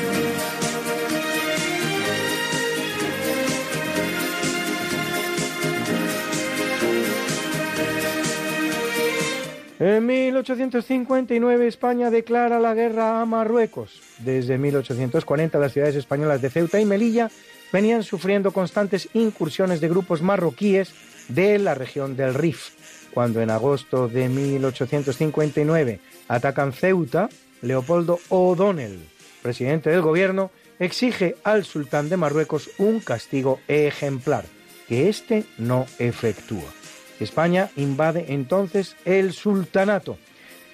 Speaker 8: En 1859 España declara la guerra a Marruecos. Desde 1840 las ciudades españolas de Ceuta y Melilla venían sufriendo constantes incursiones de grupos marroquíes de la región del Rif. Cuando en agosto de 1859 atacan Ceuta, Leopoldo O'Donnell, presidente del gobierno, exige al sultán de Marruecos un castigo ejemplar, que éste no efectúa. España invade entonces el sultanato.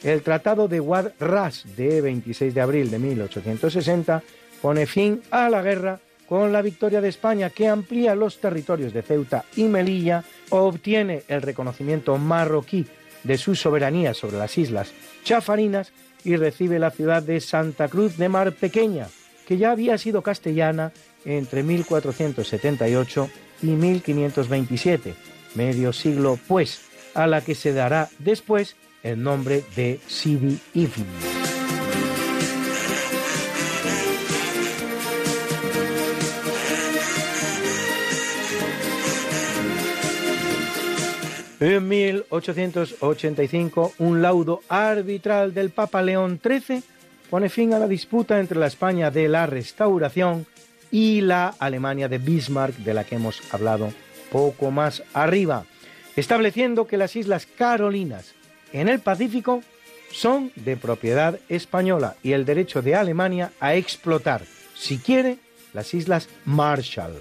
Speaker 8: El Tratado de Wad Ras de 26 de abril de 1860 pone fin a la guerra con la victoria de España que amplía los territorios de Ceuta y Melilla, obtiene el reconocimiento marroquí de su soberanía sobre las islas Chafarinas y recibe la ciudad de Santa Cruz de Mar Pequeña, que ya había sido castellana entre 1478 y 1527 medio siglo pues, a la que se dará después el nombre de Sidi Ifni. En 1885, un laudo arbitral del Papa León XIII pone fin a la disputa entre la España de la Restauración y la Alemania de Bismarck, de la que hemos hablado poco más arriba, estableciendo que las Islas Carolinas en el Pacífico son de propiedad española y el derecho de Alemania a explotar, si quiere, las Islas Marshall,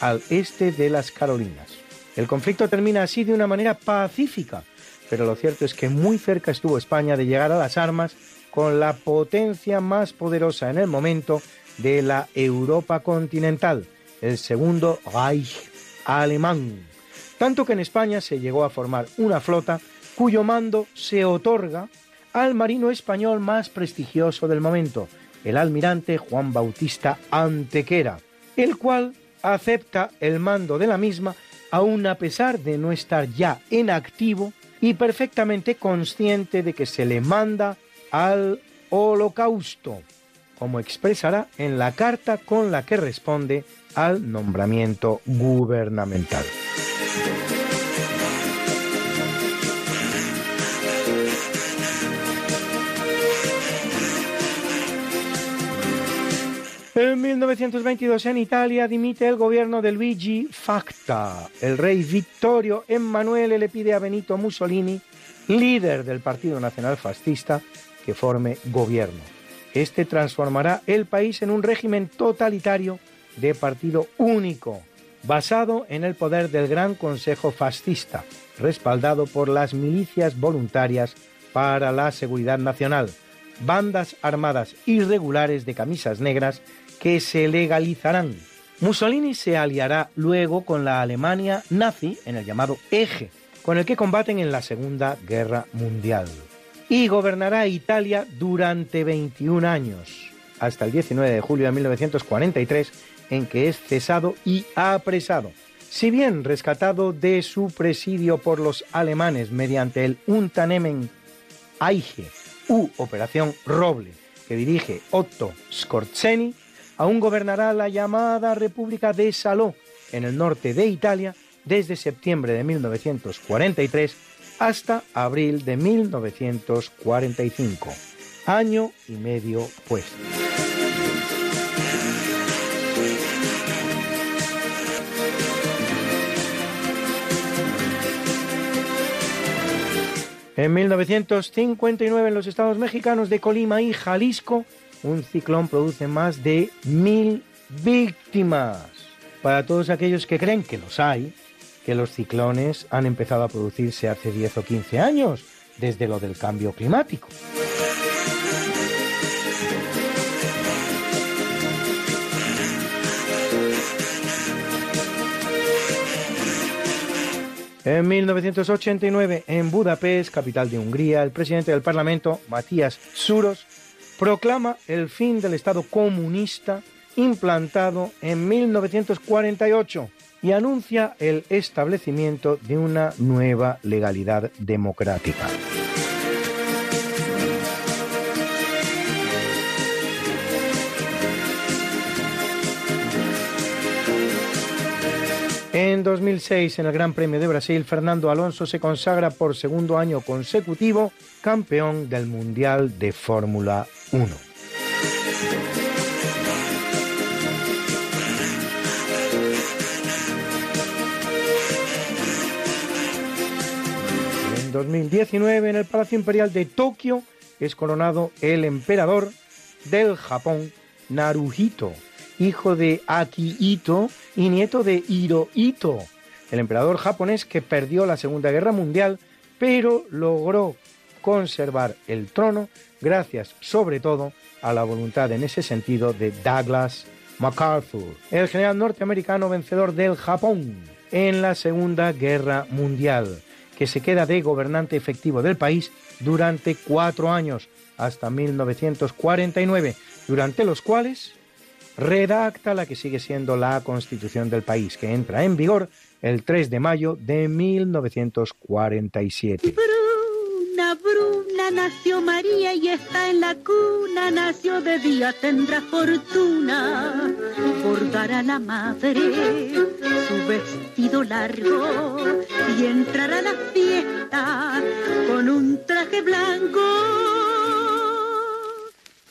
Speaker 8: al este de las Carolinas. El conflicto termina así de una manera pacífica, pero lo cierto es que muy cerca estuvo España de llegar a las armas con la potencia más poderosa en el momento de la Europa continental, el segundo Reich alemán, tanto que en España se llegó a formar una flota cuyo mando se otorga al marino español más prestigioso del momento, el almirante Juan Bautista Antequera, el cual acepta el mando de la misma aun a pesar de no estar ya en activo y perfectamente consciente de que se le manda al holocausto, como expresará en la carta con la que responde al nombramiento gubernamental. En 1922 en Italia dimite el gobierno de Luigi Facta. El rey Vittorio Emanuele le pide a Benito Mussolini, líder del Partido Nacional Fascista, que forme gobierno. Este transformará el país en un régimen totalitario de partido único, basado en el poder del Gran Consejo Fascista, respaldado por las milicias voluntarias para la seguridad nacional, bandas armadas irregulares de camisas negras que se legalizarán. Mussolini se aliará luego con la Alemania nazi en el llamado Eje, con el que combaten en la Segunda Guerra Mundial. Y gobernará Italia durante 21 años, hasta el 19 de julio de 1943, en que es cesado y apresado. Si bien rescatado de su presidio por los alemanes mediante el Unternehmen Eiche u Operación Roble, que dirige Otto Skorzeny, aún gobernará la llamada República de Saló, en el norte de Italia desde septiembre de 1943 hasta abril de 1945. Año y medio pues. En 1959 en los estados mexicanos de Colima y Jalisco, un ciclón produce más de mil víctimas. Para todos aquellos que creen que los hay, que los ciclones han empezado a producirse hace 10 o 15 años, desde lo del cambio climático. En 1989, en Budapest, capital de Hungría, el presidente del Parlamento, Matías Suros, proclama el fin del Estado comunista implantado en 1948 y anuncia el establecimiento de una nueva legalidad democrática. En 2006, en el Gran Premio de Brasil, Fernando Alonso se consagra por segundo año consecutivo campeón del Mundial de Fórmula 1. En 2019, en el Palacio Imperial de Tokio, es coronado el emperador del Japón, Naruhito, hijo de Akihito y nieto de Hirohito, el emperador japonés que perdió la Segunda Guerra Mundial, pero logró conservar el trono gracias sobre todo a la voluntad en ese sentido de Douglas MacArthur, el general norteamericano vencedor del Japón en la Segunda Guerra Mundial, que se queda de gobernante efectivo del país durante cuatro años, hasta 1949, durante los cuales redacta la que sigue siendo la constitución del país, que entra en vigor el 3 de mayo de 1947.
Speaker 10: Bruna, Bruna, nació María y está en la cuna, nació de día, tendrá fortuna, bordará la madre su vestido largo y entrará a la fiesta con un traje blanco.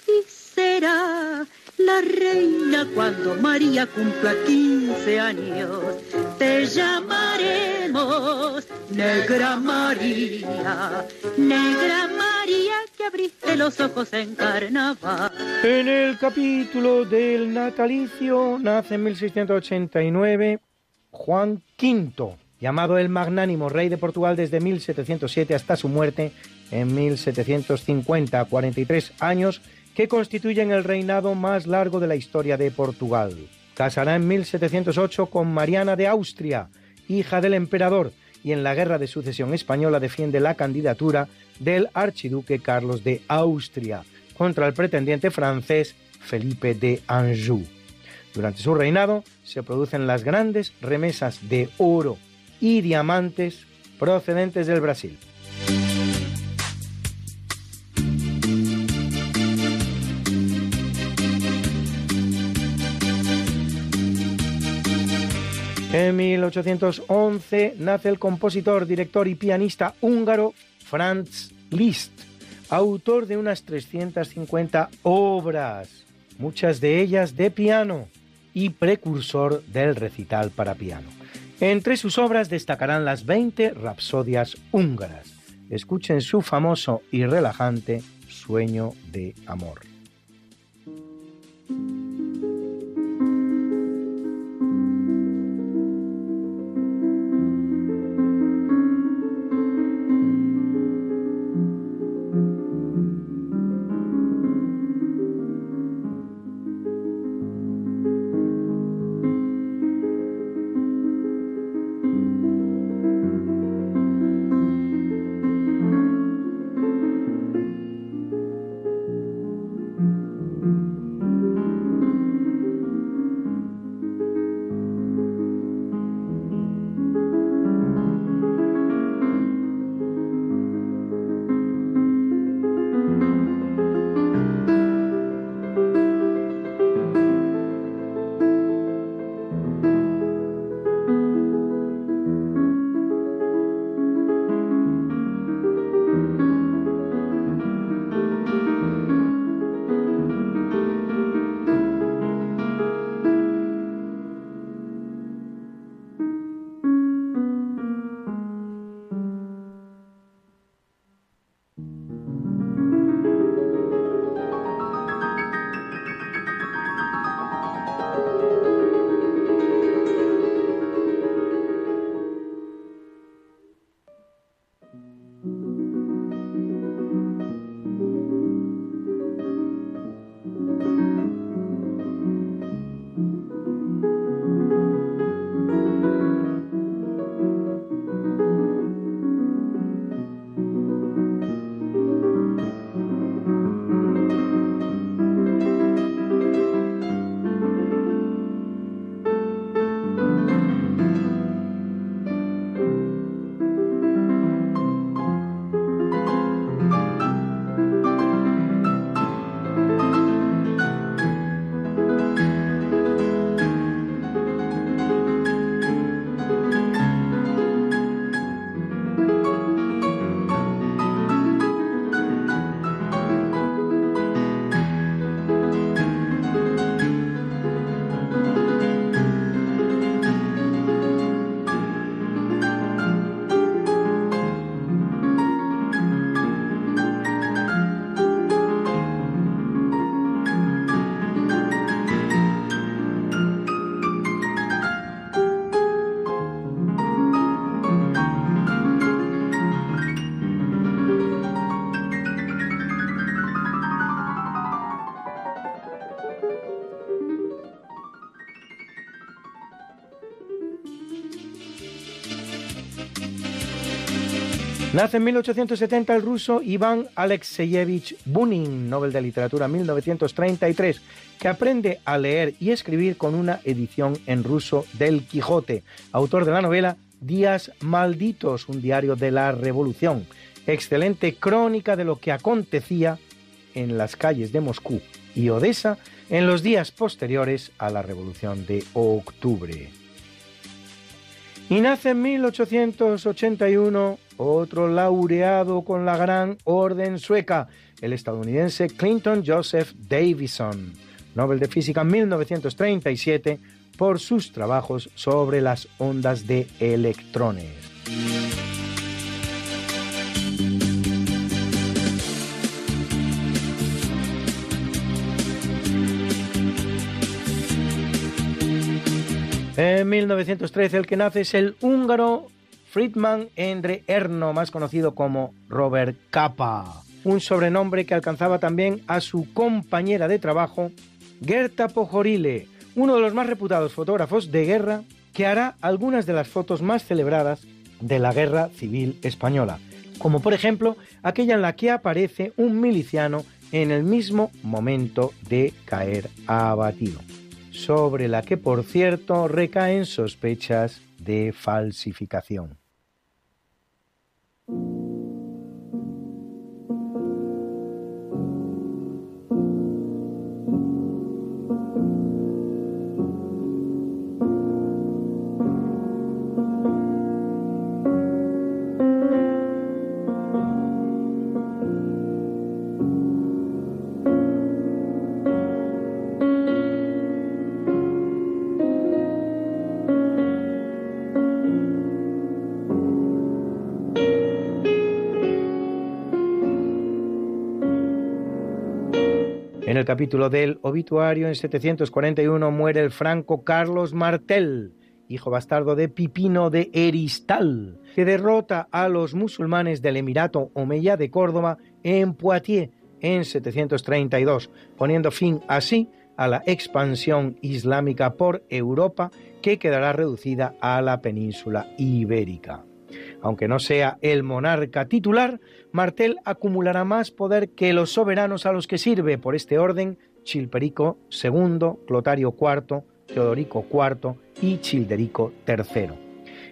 Speaker 10: Y será la reina cuando María cumpla 15 años. Te llamaremos Negra María, Negra María que abriste los ojos en carnaval.
Speaker 8: En el capítulo del natalicio nace en 1689 Juan V, llamado el magnánimo rey de Portugal desde 1707 hasta su muerte en 1750, 43 años que constituyen el reinado más largo de la historia de Portugal. Casará en 1708 con Mariana de Austria, hija del emperador, y en la Guerra de Sucesión Española defiende la candidatura del archiduque Carlos de Austria contra el pretendiente francés Felipe de Anjou. Durante su reinado se producen las grandes remesas de oro y diamantes procedentes del Brasil. En 1811 nace el compositor, director y pianista húngaro Franz Liszt, autor de unas 350 obras, muchas de ellas de piano y precursor del recital para piano. Entre sus obras destacarán las 20 rapsodias húngaras. Escuchen su famoso y relajante Sueño de Amor. Nace en 1870 el ruso Iván Alexeyevich Bunin, Nobel de Literatura 1933, que aprende a leer y escribir con una edición en ruso del Quijote, autor de la novela Días Malditos, un diario de la Revolución, excelente crónica de lo que acontecía en las calles de Moscú y Odessa en los días posteriores a la Revolución de Octubre. Y nace en 1881 otro laureado con la Gran Orden Sueca, el estadounidense Clinton Joseph Davison, Nobel de Física en 1937 por sus trabajos sobre las ondas de electrones. En 1913 el que nace es el húngaro Friedman Endre Erno, más conocido como Robert Capa, un sobrenombre que alcanzaba también a su compañera de trabajo, Gerta Pojorile, uno de los más reputados fotógrafos de guerra que hará algunas de las fotos más celebradas de la Guerra Civil Española, como por ejemplo aquella en la que aparece un miliciano en el mismo momento de caer abatido, sobre la que por cierto recaen sospechas de falsificación. Capítulo del obituario, en 741, muere el franco Carlos Martel, hijo bastardo de Pipino de Eristal, que derrota a los musulmanes del Emirato Omeya de Córdoba en Poitiers en 732, poniendo fin así a la expansión islámica por Europa que quedará reducida a la península ibérica. Aunque no sea el monarca titular, Martel acumulará más poder que los soberanos a los que sirve por este orden Chilperico II, Clotario IV, Teodorico IV y Childerico III.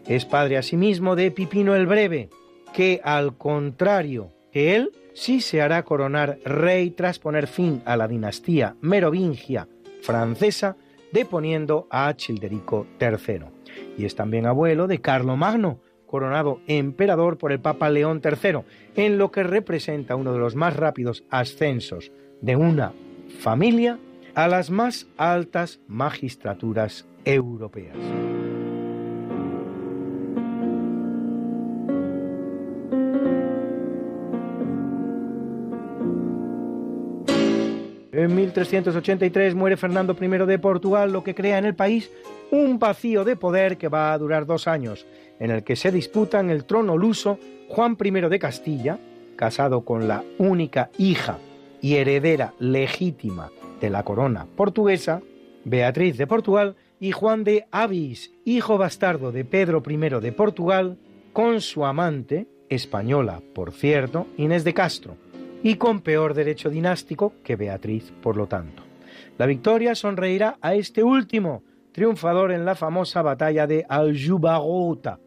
Speaker 8: Es padre asimismo de Pipino el Breve, que al contrario que él, sí se hará coronar rey tras poner fin a la dinastía merovingia francesa, deponiendo a Childerico III. Y es también abuelo de Carlo Magno, coronado emperador por el Papa León III, en lo que representa uno de los más rápidos ascensos de una familia a las más altas magistraturas europeas. En 1383 muere Fernando I de Portugal, lo que crea en el país un vacío de poder que va a durar dos años, en el que se disputan el trono luso Juan I de Castilla, casado con la única hija y heredera legítima de la corona portuguesa, Beatriz de Portugal, y Juan de Avis, hijo bastardo de Pedro I de Portugal, con su amante, española por cierto, Inés de Castro, y con peor derecho dinástico que Beatriz, por lo tanto. La victoria sonreirá a este último, triunfador en la famosa batalla de Aljubarrota,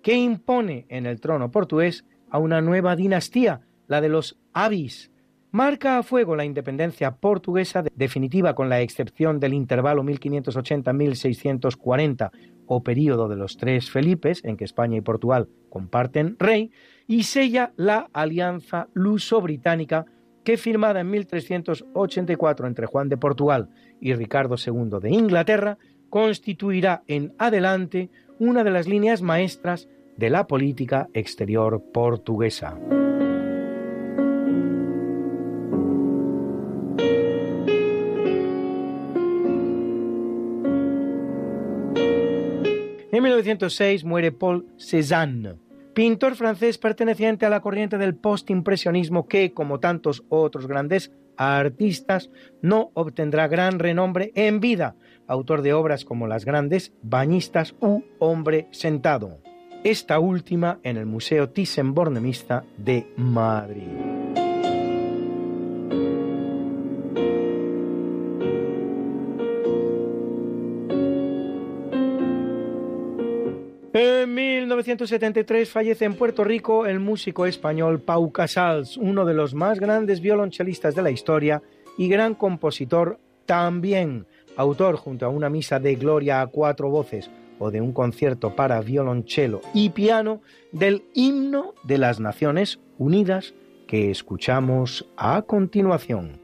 Speaker 8: que impone en el trono portugués a una nueva dinastía, la de los Avis. Marca a fuego la independencia portuguesa definitiva con la excepción del intervalo 1580-1640 o período de los tres Felipes, en que España y Portugal comparten rey, y sella la alianza luso-británica que firmada en 1384 entre Juan de Portugal y Ricardo II de Inglaterra, constituirá en adelante una de las líneas maestras de la política exterior portuguesa. En 1906 muere Paul Cézanne, pintor francés perteneciente a la corriente del postimpresionismo que, como tantos otros grandes artistas, no obtendrá gran renombre en vida, autor de obras como Las Grandes, Bañistas u Hombre Sentado. esta última en el Museo Thyssen-Bornemisza de Madrid. En 1973 fallece en Puerto Rico el músico español Pau Casals, uno de los más grandes violonchelistas de la historia y gran compositor también, autor junto a una misa de gloria a cuatro voces o de un concierto para violonchelo y piano del himno de las Naciones Unidas que escuchamos a continuación.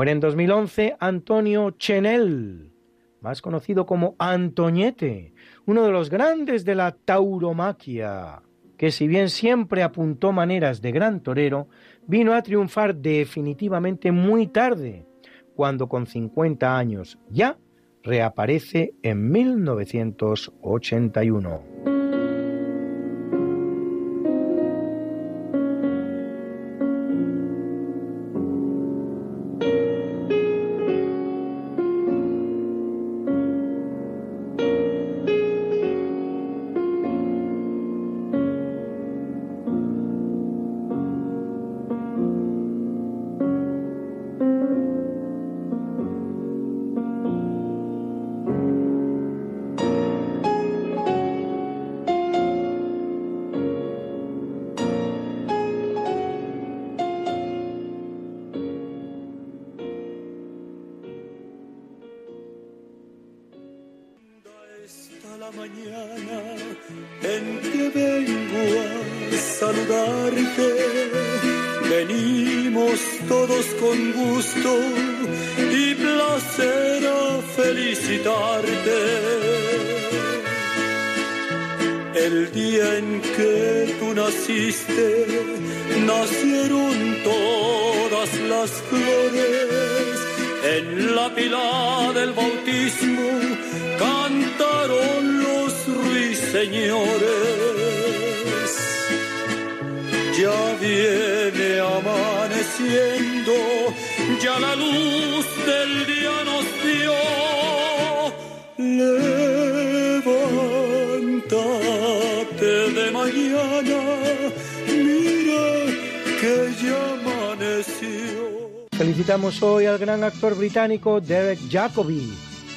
Speaker 8: Muere en 2011 Antonio Chenel, más conocido como Antoñete, uno de los grandes de la tauromaquia, que si bien siempre apuntó maneras de gran torero, vino a triunfar definitivamente muy tarde, cuando con 50 años ya reaparece en 1981. Gran actor británico Derek Jacobi,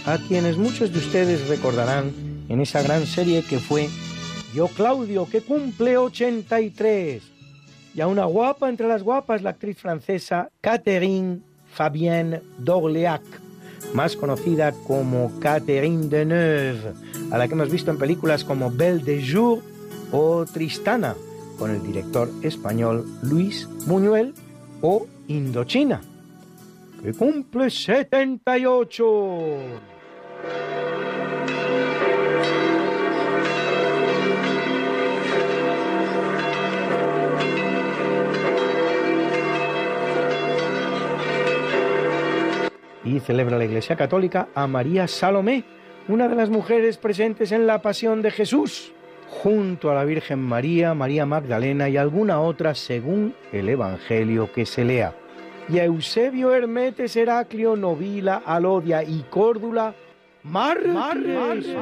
Speaker 8: a quienes muchos de ustedes recordarán en esa gran serie que fue Yo Claudio, que cumple 83. Y a una guapa entre las guapas, la actriz francesa Catherine Fabienne d'Orléac, más conocida como Catherine Deneuve, a la que hemos visto en películas como Belle de Jour o Tristana, con el director español Luis Buñuel o Indochina, que cumple 78. y celebra la Iglesia Católica a María Salomé, una de las mujeres presentes en la Pasión de Jesús, junto a la Virgen María, María Magdalena y alguna otra según el Evangelio que se lea. Y a Eusebio, Hermetes, Heraclio, Novila, Alodia y Córdula, mártires.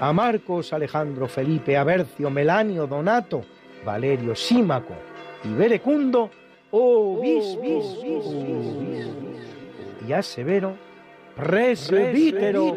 Speaker 8: A Marcos, Alejandro, Felipe, Abercio, Melanio, Donato, Valerio, Símaco y Berecundo, obispos y a Severo, presbítero.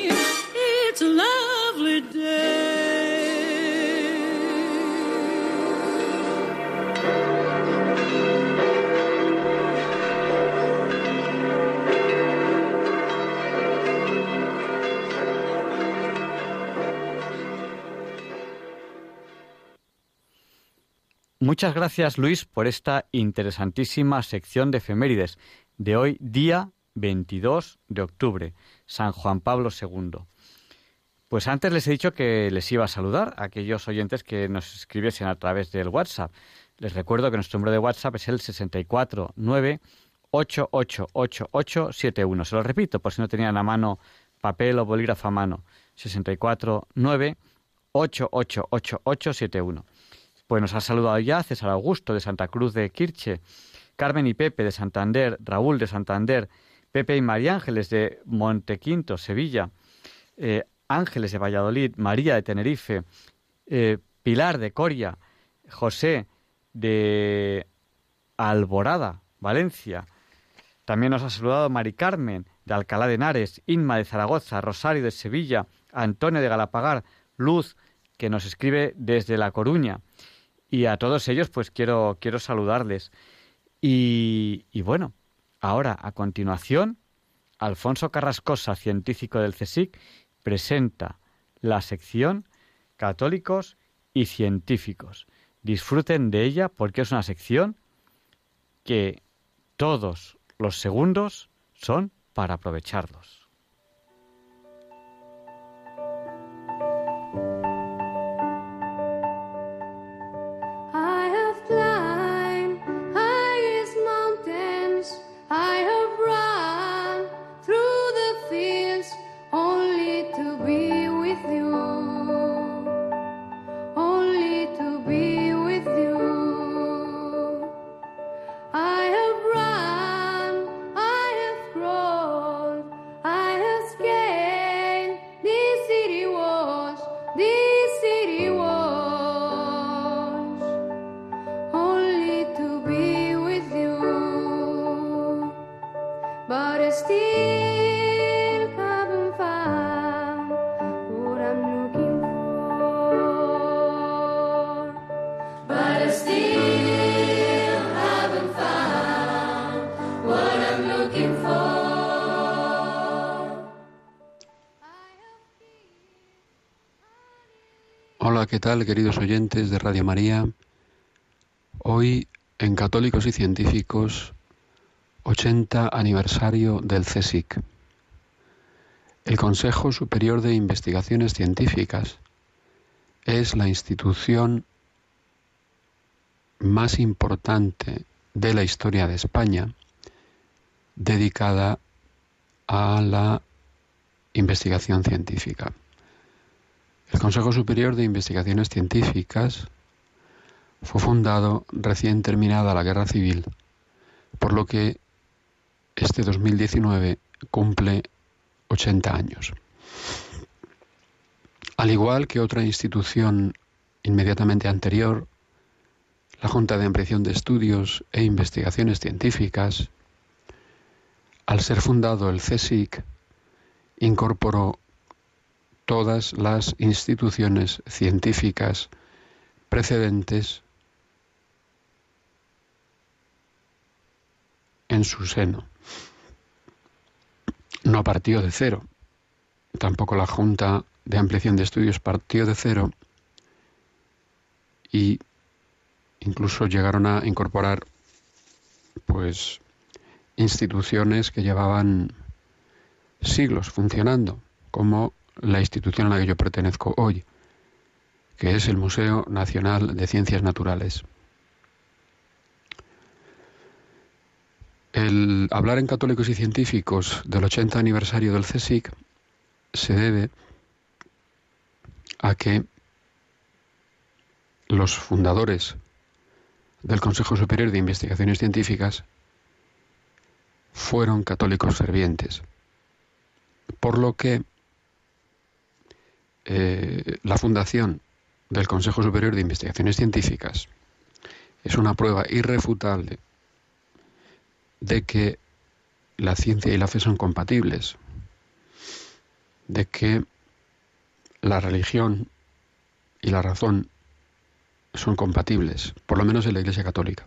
Speaker 1: Muchas gracias, Luis, por esta interesantísima sección de efemérides de hoy, día 22 de octubre, San Juan Pablo II. Pues antes les he dicho que les iba a saludar a aquellos oyentes que nos escribiesen a través del WhatsApp. Les recuerdo que nuestro número de WhatsApp es el 649888871. Se lo repito por si no tenían a mano papel o bolígrafo a mano. 649888871. Pues nos ha saludado ya César Augusto de Santa Cruz de Kirche, Carmen y Pepe de Santander, Raúl de Santander, Pepe y María Ángeles de Montequinto, Sevilla, eh, Ángeles de Valladolid, María de Tenerife, eh, Pilar de Coria, José de Alborada, Valencia. También nos ha saludado Mari Carmen de Alcalá de Henares, Inma de Zaragoza, Rosario de Sevilla, Antonio de Galapagar, Luz, que nos escribe desde La Coruña. Y a todos ellos, pues quiero, quiero saludarles. Y, y bueno, ahora, a continuación, Alfonso Carrascosa, científico del CSIC, presenta la sección Católicos y Científicos. Disfruten de ella porque es una sección que todos los segundos son para aprovecharlos.
Speaker 11: Hola, ¿qué tal queridos oyentes de Radio María? Hoy en Católicos y Científicos, 80 aniversario del CSIC, el Consejo Superior de Investigaciones Científicas. Es la institución más importante de la historia de España dedicada a la investigación científica. El Consejo Superior de Investigaciones Científicas fue fundado recién terminada la Guerra Civil, por lo que este 2019 cumple 80 años. Al igual que otra institución inmediatamente anterior, la Junta de Ampliación de Estudios e Investigaciones Científicas, al ser fundado el CSIC, incorporó todas las instituciones científicas precedentes en su seno. No partió de cero. Tampoco la Junta de Ampliación de Estudios partió de cero y incluso llegaron a incorporar pues instituciones que llevaban siglos funcionando, como la institución a la que yo pertenezco hoy, que es el Museo Nacional de Ciencias Naturales. El hablar en católicos y científicos del 80 aniversario del CSIC se debe a que los fundadores del Consejo Superior de Investigaciones Científicas fueron católicos fervientes, por lo que eh, la fundación del Consejo Superior de Investigaciones Científicas es una prueba irrefutable de que la ciencia y la fe son compatibles, de que la religión y la razón son compatibles, por lo menos en la Iglesia Católica.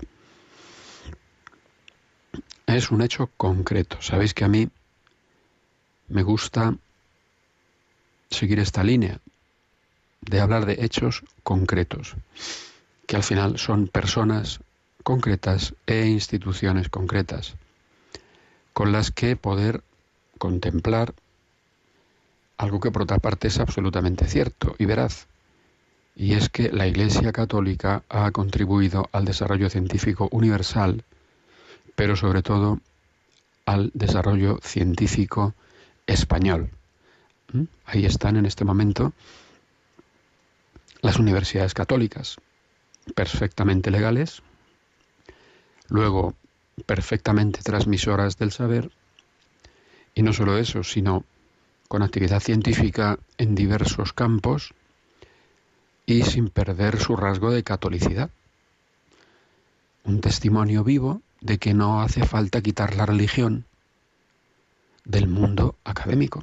Speaker 11: Es un hecho concreto. Sabéis que a mí me gusta seguir esta línea de hablar de hechos concretos, que al final son personas concretas e instituciones concretas, con las que poder contemplar algo que por otra parte es absolutamente cierto y veraz, y es que la Iglesia Católica ha contribuido al desarrollo científico universal, pero sobre todo al desarrollo científico español. ¿Mm? Ahí están en este momento las universidades católicas, perfectamente legales, luego perfectamente transmisoras del saber, y no solo eso, sino con actividad científica en diversos campos y sin perder su rasgo de catolicidad. Un testimonio vivo de que no hace falta quitar la religión del mundo académico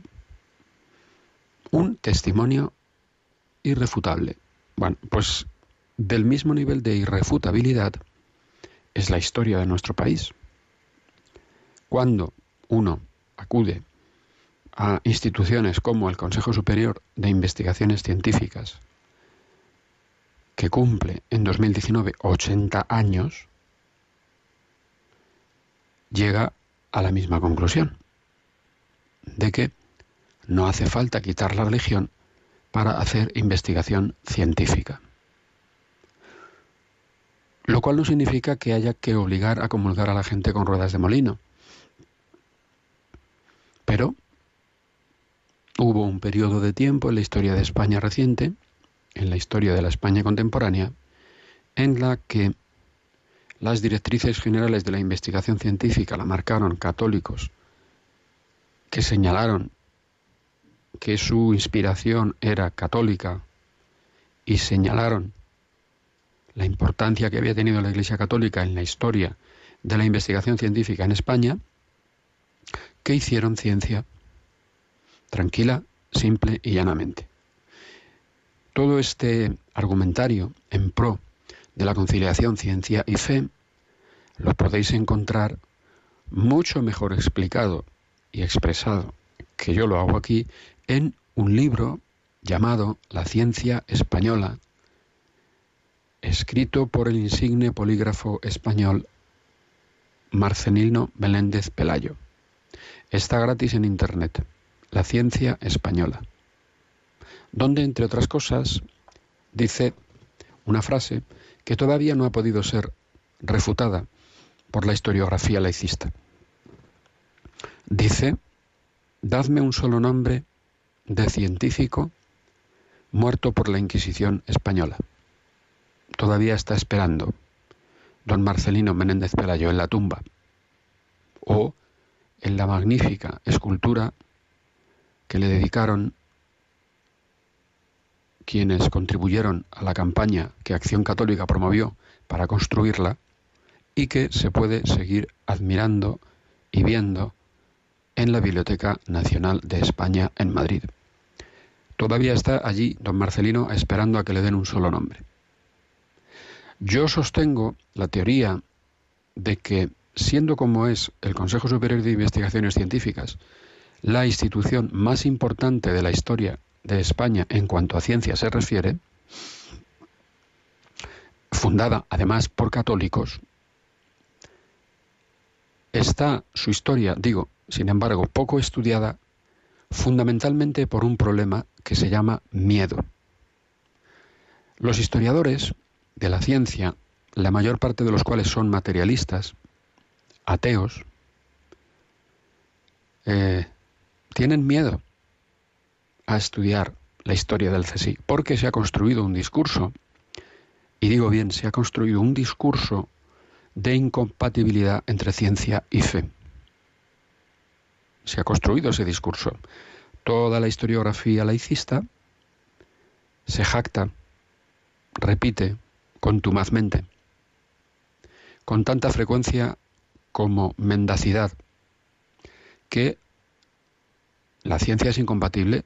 Speaker 11: un testimonio irrefutable. Bueno, pues del mismo nivel de irrefutabilidad es la historia de nuestro país. Cuando uno acude a instituciones como el Consejo Superior de Investigaciones Científicas, que cumple en 2019 80 años, llega a la misma conclusión, de que no hace falta quitar la religión para hacer investigación científica. Lo cual no significa que haya que obligar a comulgar a la gente con ruedas de molino. Pero hubo un periodo de tiempo en la historia de España reciente, en la historia de la España contemporánea, en la que las directrices generales de la investigación científica la marcaron católicos que señalaron que su inspiración era católica y señalaron la importancia que había tenido la Iglesia Católica en la historia de la investigación científica en España, que hicieron ciencia tranquila, simple y llanamente. Todo este argumentario en pro de la conciliación ciencia y fe lo podéis encontrar mucho mejor explicado y expresado que yo lo hago aquí en un libro llamado La ciencia española, escrito por el insigne polígrafo español Marcelino Meléndez Pelayo. Está gratis en Internet, La ciencia española, donde, entre otras cosas, dice una frase que todavía no ha podido ser refutada por la historiografía laicista. Dice, dadme un solo nombre de científico muerto por la Inquisición española. Todavía está esperando don Marcelino Menéndez Pelayo en la tumba o en la magnífica escultura que le dedicaron quienes contribuyeron a la campaña que Acción Católica promovió para construirla y que se puede seguir admirando y viendo en la Biblioteca Nacional de España en Madrid. Todavía está allí don Marcelino esperando a que le den un solo nombre. Yo sostengo la teoría de que, siendo como es el Consejo Superior de Investigaciones Científicas, la institución más importante de la historia de España en cuanto a ciencia se refiere, fundada además por católicos, está su historia, digo, sin embargo, poco estudiada, fundamentalmente por un problema que se llama miedo. Los historiadores de la ciencia, la mayor parte de los cuales son materialistas, ateos, eh, tienen miedo a estudiar la historia del CSI, porque se ha construido un discurso, y digo bien, se ha construido un discurso de incompatibilidad entre ciencia y fe. Se ha construido ese discurso. Toda la historiografía laicista se jacta, repite contumazmente, con tanta frecuencia como mendacidad, que la ciencia es incompatible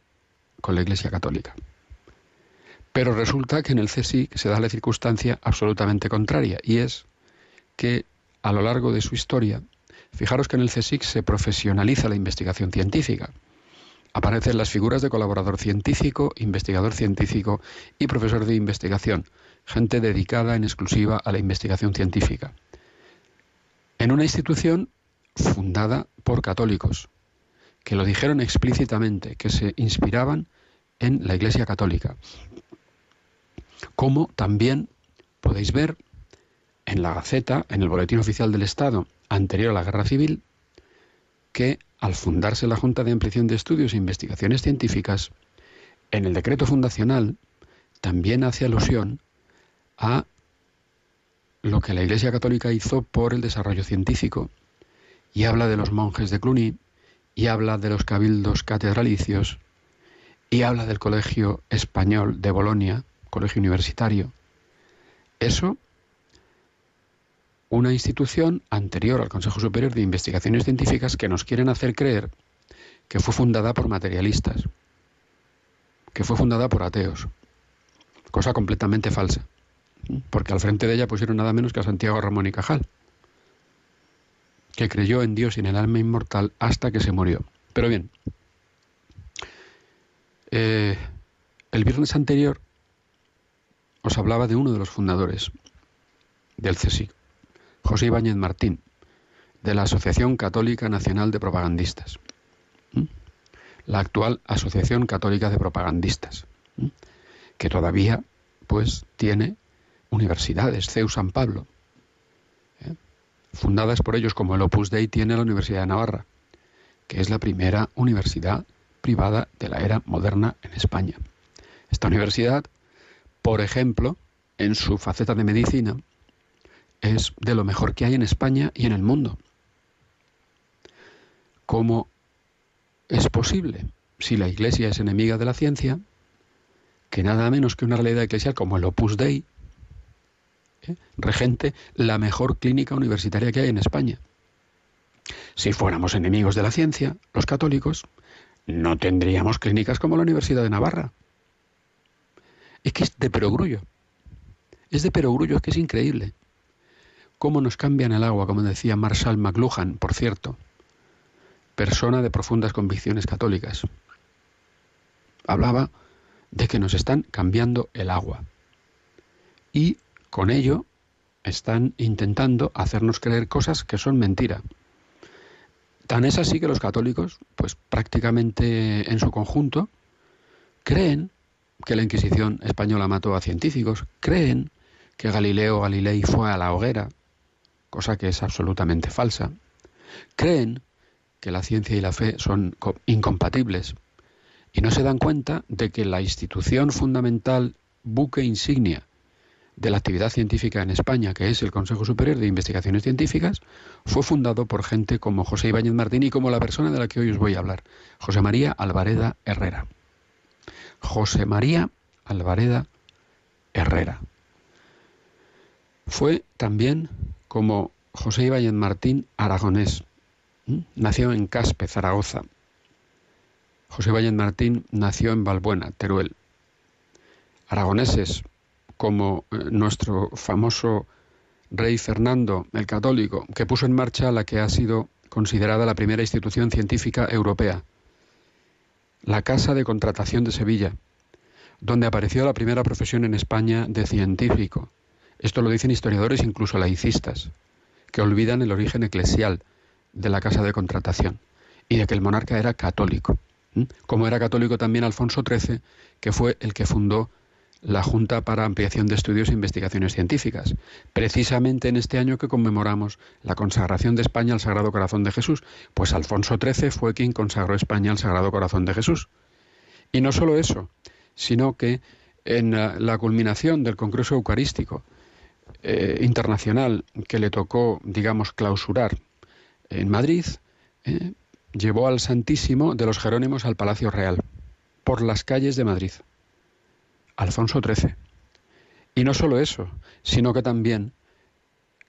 Speaker 11: con la Iglesia Católica. Pero resulta que en el CSIC se da la circunstancia absolutamente contraria, y es que a lo largo de su historia, fijaros que en el CSIC se profesionaliza la investigación científica. Aparecen las figuras de colaborador científico, investigador científico y profesor de investigación, gente dedicada en exclusiva a la investigación científica. En una institución fundada por católicos, que lo dijeron explícitamente, que se inspiraban en la Iglesia Católica. Como también podéis ver en la Gaceta, en el Boletín Oficial del Estado, anterior a la Guerra Civil, que al fundarse la Junta de Ampliación de Estudios e Investigaciones Científicas, en el decreto fundacional también hace alusión a lo que la Iglesia Católica hizo por el desarrollo científico y habla de los monjes de Cluny y habla de los cabildos catedralicios y habla del Colegio Español de Bolonia, colegio universitario. Eso una institución anterior al Consejo Superior de Investigaciones Científicas que nos quieren hacer creer que fue fundada por materialistas, que fue fundada por ateos, cosa completamente falsa, porque al frente de ella pusieron nada menos que a Santiago Ramón y Cajal, que creyó en Dios y en el alma inmortal hasta que se murió. Pero bien, eh, el viernes anterior os hablaba de uno de los fundadores del CSIC, José Ibáñez Martín, de la Asociación Católica Nacional de Propagandistas, la actual Asociación Católica de Propagandistas, que todavía pues tiene universidades, CEU San Pablo. Fundadas por ellos como el Opus Dei tiene la Universidad de Navarra, que es la primera universidad privada de la era moderna en España. Esta universidad, por ejemplo, en su faceta de medicina, es de lo mejor que hay en España y en el mundo. ¿Cómo es posible, si la Iglesia es enemiga de la ciencia, que nada menos que una realidad eclesial como el Opus Dei ¿eh? regente la mejor clínica universitaria que hay en España? Si fuéramos enemigos de la ciencia, los católicos, no tendríamos clínicas como la Universidad de Navarra. Es que es de perogrullo. Es de perogrullo, es que es increíble cómo nos cambian el agua, como decía Marshall McLuhan, por cierto, persona de profundas convicciones católicas. Hablaba de que nos están cambiando el agua. Y con ello están intentando hacernos creer cosas que son mentira. Tan es así que los católicos, pues prácticamente en su conjunto, creen que la Inquisición española mató a científicos, creen que Galileo Galilei fue a la hoguera, cosa que es absolutamente falsa, creen que la ciencia y la fe son incompatibles y no se dan cuenta de que la institución fundamental, buque insignia de la actividad científica en España, que es el Consejo Superior de Investigaciones Científicas, fue fundado por gente como José Ibáñez Martín y como la persona de la que hoy os voy a hablar, José María Alvareda Herrera. José María Alvareda Herrera. Fue también como José Ibáñez Martín aragonés. Nació en Caspe, Zaragoza. José Ibáñez Martín nació en Balbuena, Teruel. Aragoneses como eh, nuestro famoso rey Fernando el Católico, que puso en marcha la que ha sido considerada la primera institución científica europea, la Casa de Contratación de Sevilla, donde apareció la primera profesión en España de científico. Esto lo dicen historiadores, incluso laicistas, que olvidan el origen eclesial de la Casa de Contratación y de que el monarca era católico, como era católico también Alfonso XIII, que fue el que fundó la Junta para Ampliación de Estudios e Investigaciones Científicas, precisamente en este año que conmemoramos la consagración de España al Sagrado Corazón de Jesús, pues Alfonso XIII fue quien consagró España al Sagrado Corazón de Jesús. Y no solo eso, sino que en la culminación del Congreso Eucarístico eh, Internacional que le tocó, digamos, clausurar en Madrid, eh, llevó al Santísimo de los Jerónimos al Palacio Real, por las calles de Madrid. Alfonso XIII. Y no solo eso, sino que también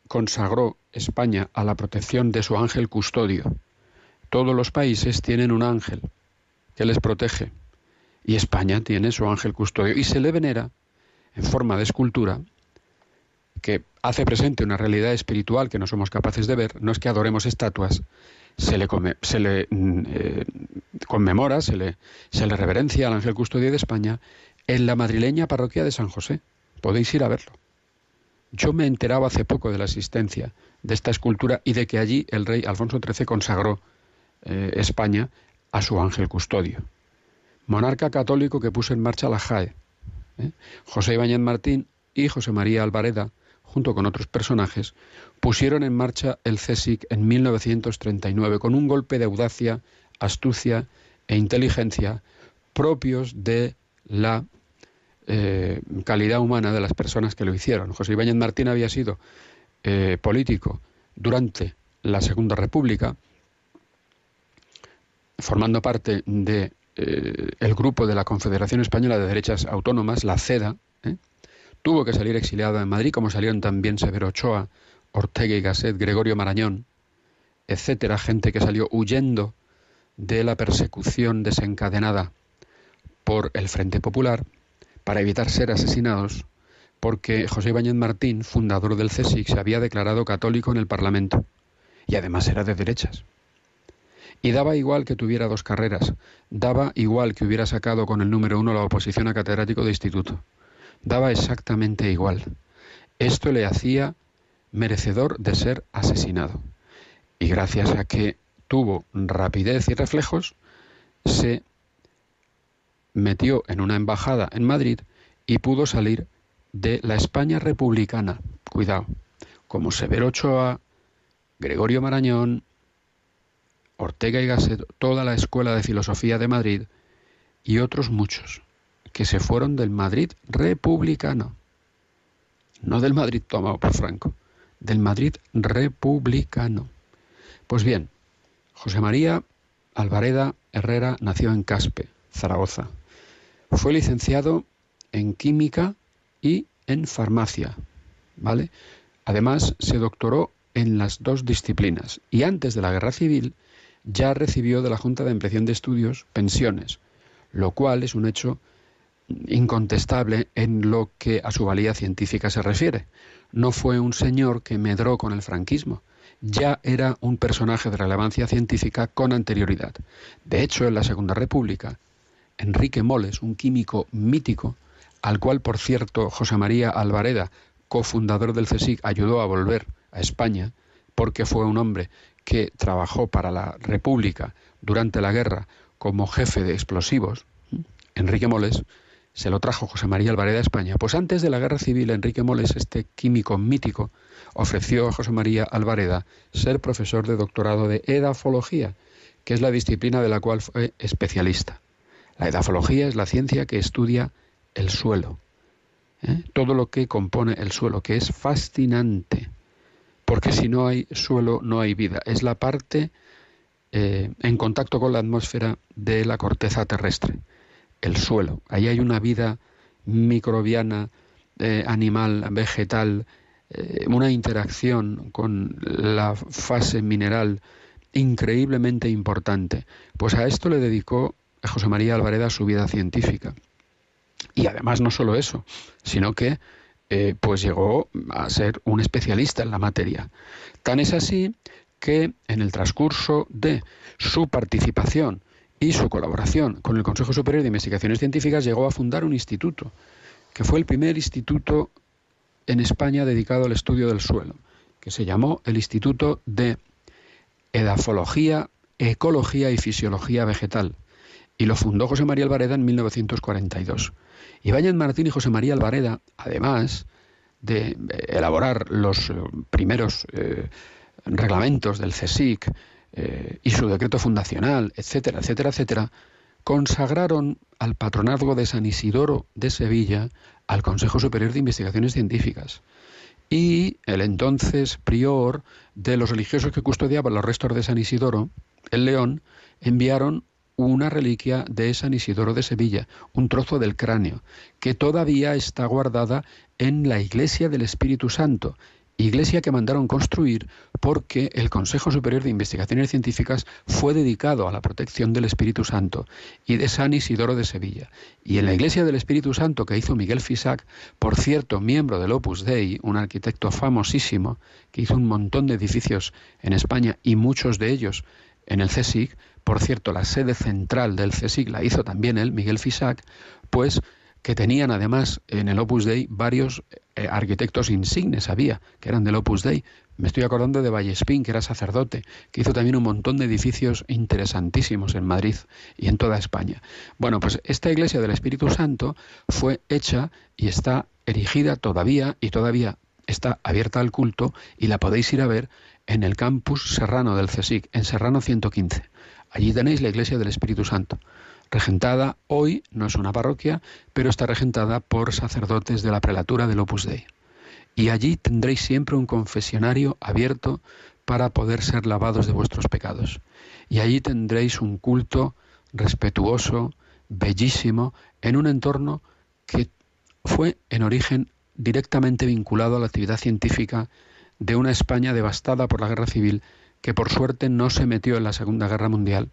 Speaker 11: consagró España a la protección de su ángel custodio. Todos los países tienen un ángel que les protege y España tiene su ángel custodio y se le venera en forma de escultura que hace presente una realidad espiritual que no somos capaces de ver, no es que adoremos estatuas, se le, mm, eh, conmemora, se le reverencia al ángel custodio de España en la madrileña parroquia de San José. Podéis ir a verlo. Yo me he enterado hace poco de la existencia de esta escultura y de que allí el rey Alfonso XIII consagró eh, España a su ángel custodio. Monarca católico que puso en marcha la JAE. ¿eh? José Ibáñez Martín y José María Alvareda, junto con otros personajes, pusieron en marcha el CSIC en 1939 con un golpe de audacia, astucia e inteligencia propios de la eh, calidad humana de las personas que lo hicieron. José Ibáñez Martín había sido eh, político durante la Segunda República, formando parte de eh, el grupo de la Confederación Española de Derechas Autónomas, la CEDA, tuvo que salir exiliado en Madrid, como salieron también Severo Ochoa, Ortega y Gasset, Gregorio Marañón, etcétera, gente que salió huyendo de la persecución desencadenada por el Frente Popular para evitar ser asesinados porque José Ibáñez Martín, fundador del CSIC, se había declarado católico en el Parlamento y además era de derechas. Y daba igual que tuviera dos carreras, daba igual que hubiera sacado con el número uno la oposición a catedrático de instituto, daba exactamente igual. Esto le hacía merecedor de ser asesinado. Y gracias a que tuvo rapidez y reflejos, se metió en una embajada en Madrid y pudo salir de la España republicana. Cuidado, como Severo Ochoa, Gregorio Marañón, Ortega y Gasset, toda la Escuela de Filosofía de Madrid y otros muchos que se fueron del Madrid republicano. No del Madrid tomado por Franco, del Madrid republicano. Pues bien, José María Alvareda Herrera nació en Caspe, Zaragoza, fue licenciado en química y en farmacia, ¿vale? Además, se doctoró en las dos disciplinas y antes de la Guerra Civil ya recibió de la Junta de Impresión de Estudios pensiones, lo cual es un hecho incontestable en lo que a su valía científica se refiere. No fue un señor que medró con el franquismo, ya era un personaje de relevancia científica con anterioridad. De hecho, en la Segunda República, Enrique Moles, un químico mítico, al cual, por cierto, José María Alvareda, cofundador del CSIC, ayudó a volver a España, porque fue un hombre que trabajó para la República durante la guerra como jefe de explosivos, Enrique Moles, se lo trajo José María Alvareda a España. Pues antes de la guerra civil, Enrique Moles, este químico mítico, ofreció a José María Alvareda ser profesor de doctorado de edafología, que es la disciplina de la cual fue especialista. La edafología es la ciencia que estudia el suelo, ¿eh? todo lo que compone el suelo, que es fascinante, porque si no hay suelo no hay vida. Es la parte eh, en contacto con la atmósfera de la corteza terrestre el suelo. Ahí hay una vida microbiana, eh, animal, vegetal, una interacción con la fase mineral increíblemente importante. Pues a esto le dedicó José María Alvareda su vida científica. Y además no solo eso, sino que eh, pues llegó a ser un especialista en la materia. Tan es así que en el transcurso de su participación y su colaboración con el Consejo Superior de Investigaciones Científicas llegó a fundar un instituto, que fue el primer instituto en España dedicado al estudio del suelo, que se llamó el Instituto de Edafología, Ecología y Fisiología Vegetal, y lo fundó José María Alvareda en 1942. Ibáñez Martín y José María Alvareda, además de elaborar los primeros eh, reglamentos del CSIC, eh, y su decreto fundacional, etcétera, etcétera, etcétera, consagraron al patronazgo de San Isidoro de Sevilla al Consejo Superior de Investigaciones Científicas. Y el entonces prior de los religiosos que custodiaban los restos de San Isidoro, el León, enviaron una reliquia de San Isidoro de Sevilla, un trozo del cráneo, que todavía está guardada en la iglesia del Espíritu Santo iglesia que mandaron construir porque el Consejo Superior de Investigaciones Científicas fue dedicado a la protección del Espíritu Santo y de San Isidoro de Sevilla. Y en la iglesia del Espíritu Santo que hizo Miguel Fisac, por cierto, miembro del Opus Dei, un arquitecto famosísimo que hizo un montón de edificios en España y muchos de ellos en el CSIC, por cierto, la sede central del CSIC la hizo también él, Miguel Fisac, pues que tenían además en el Opus Dei varios eh, arquitectos insignes, había, que eran del Opus Dei. Me estoy acordando de Vallespín, que era sacerdote, que hizo también un montón de edificios interesantísimos en Madrid y en toda España. Bueno, pues esta iglesia del Espíritu Santo fue hecha y está erigida todavía y todavía está abierta al culto y la podéis ir a ver en el campus serrano del CSIC, en Serrano 115. Allí tenéis la iglesia del Espíritu Santo regentada hoy, no es una parroquia, pero está regentada por sacerdotes de la prelatura del Opus Dei. Y allí tendréis siempre un confesionario abierto para poder ser lavados de vuestros pecados. Y allí tendréis un culto respetuoso, bellísimo, en un entorno que fue en origen directamente vinculado a la actividad científica de una España devastada por la guerra civil que por suerte no se metió en la Segunda Guerra Mundial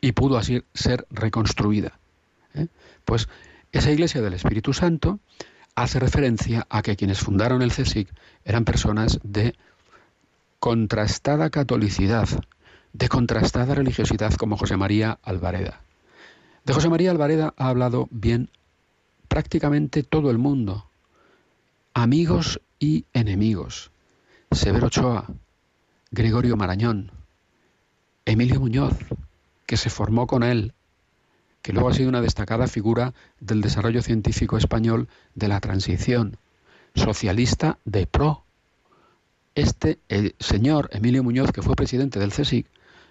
Speaker 11: y pudo así ser reconstruida. ¿eh? Pues esa iglesia del Espíritu Santo hace referencia a que quienes fundaron el CSIC eran personas de contrastada catolicidad, de contrastada religiosidad como José María Alvareda. De José María Alvareda ha hablado bien prácticamente todo el mundo, amigos y enemigos. Severo Ochoa, Gregorio Marañón, Emilio Muñoz, que se formó con él, que luego ha sido una destacada figura del desarrollo científico español de la transición, socialista de pro. Este el señor Emilio Muñoz, que fue presidente del CSIC,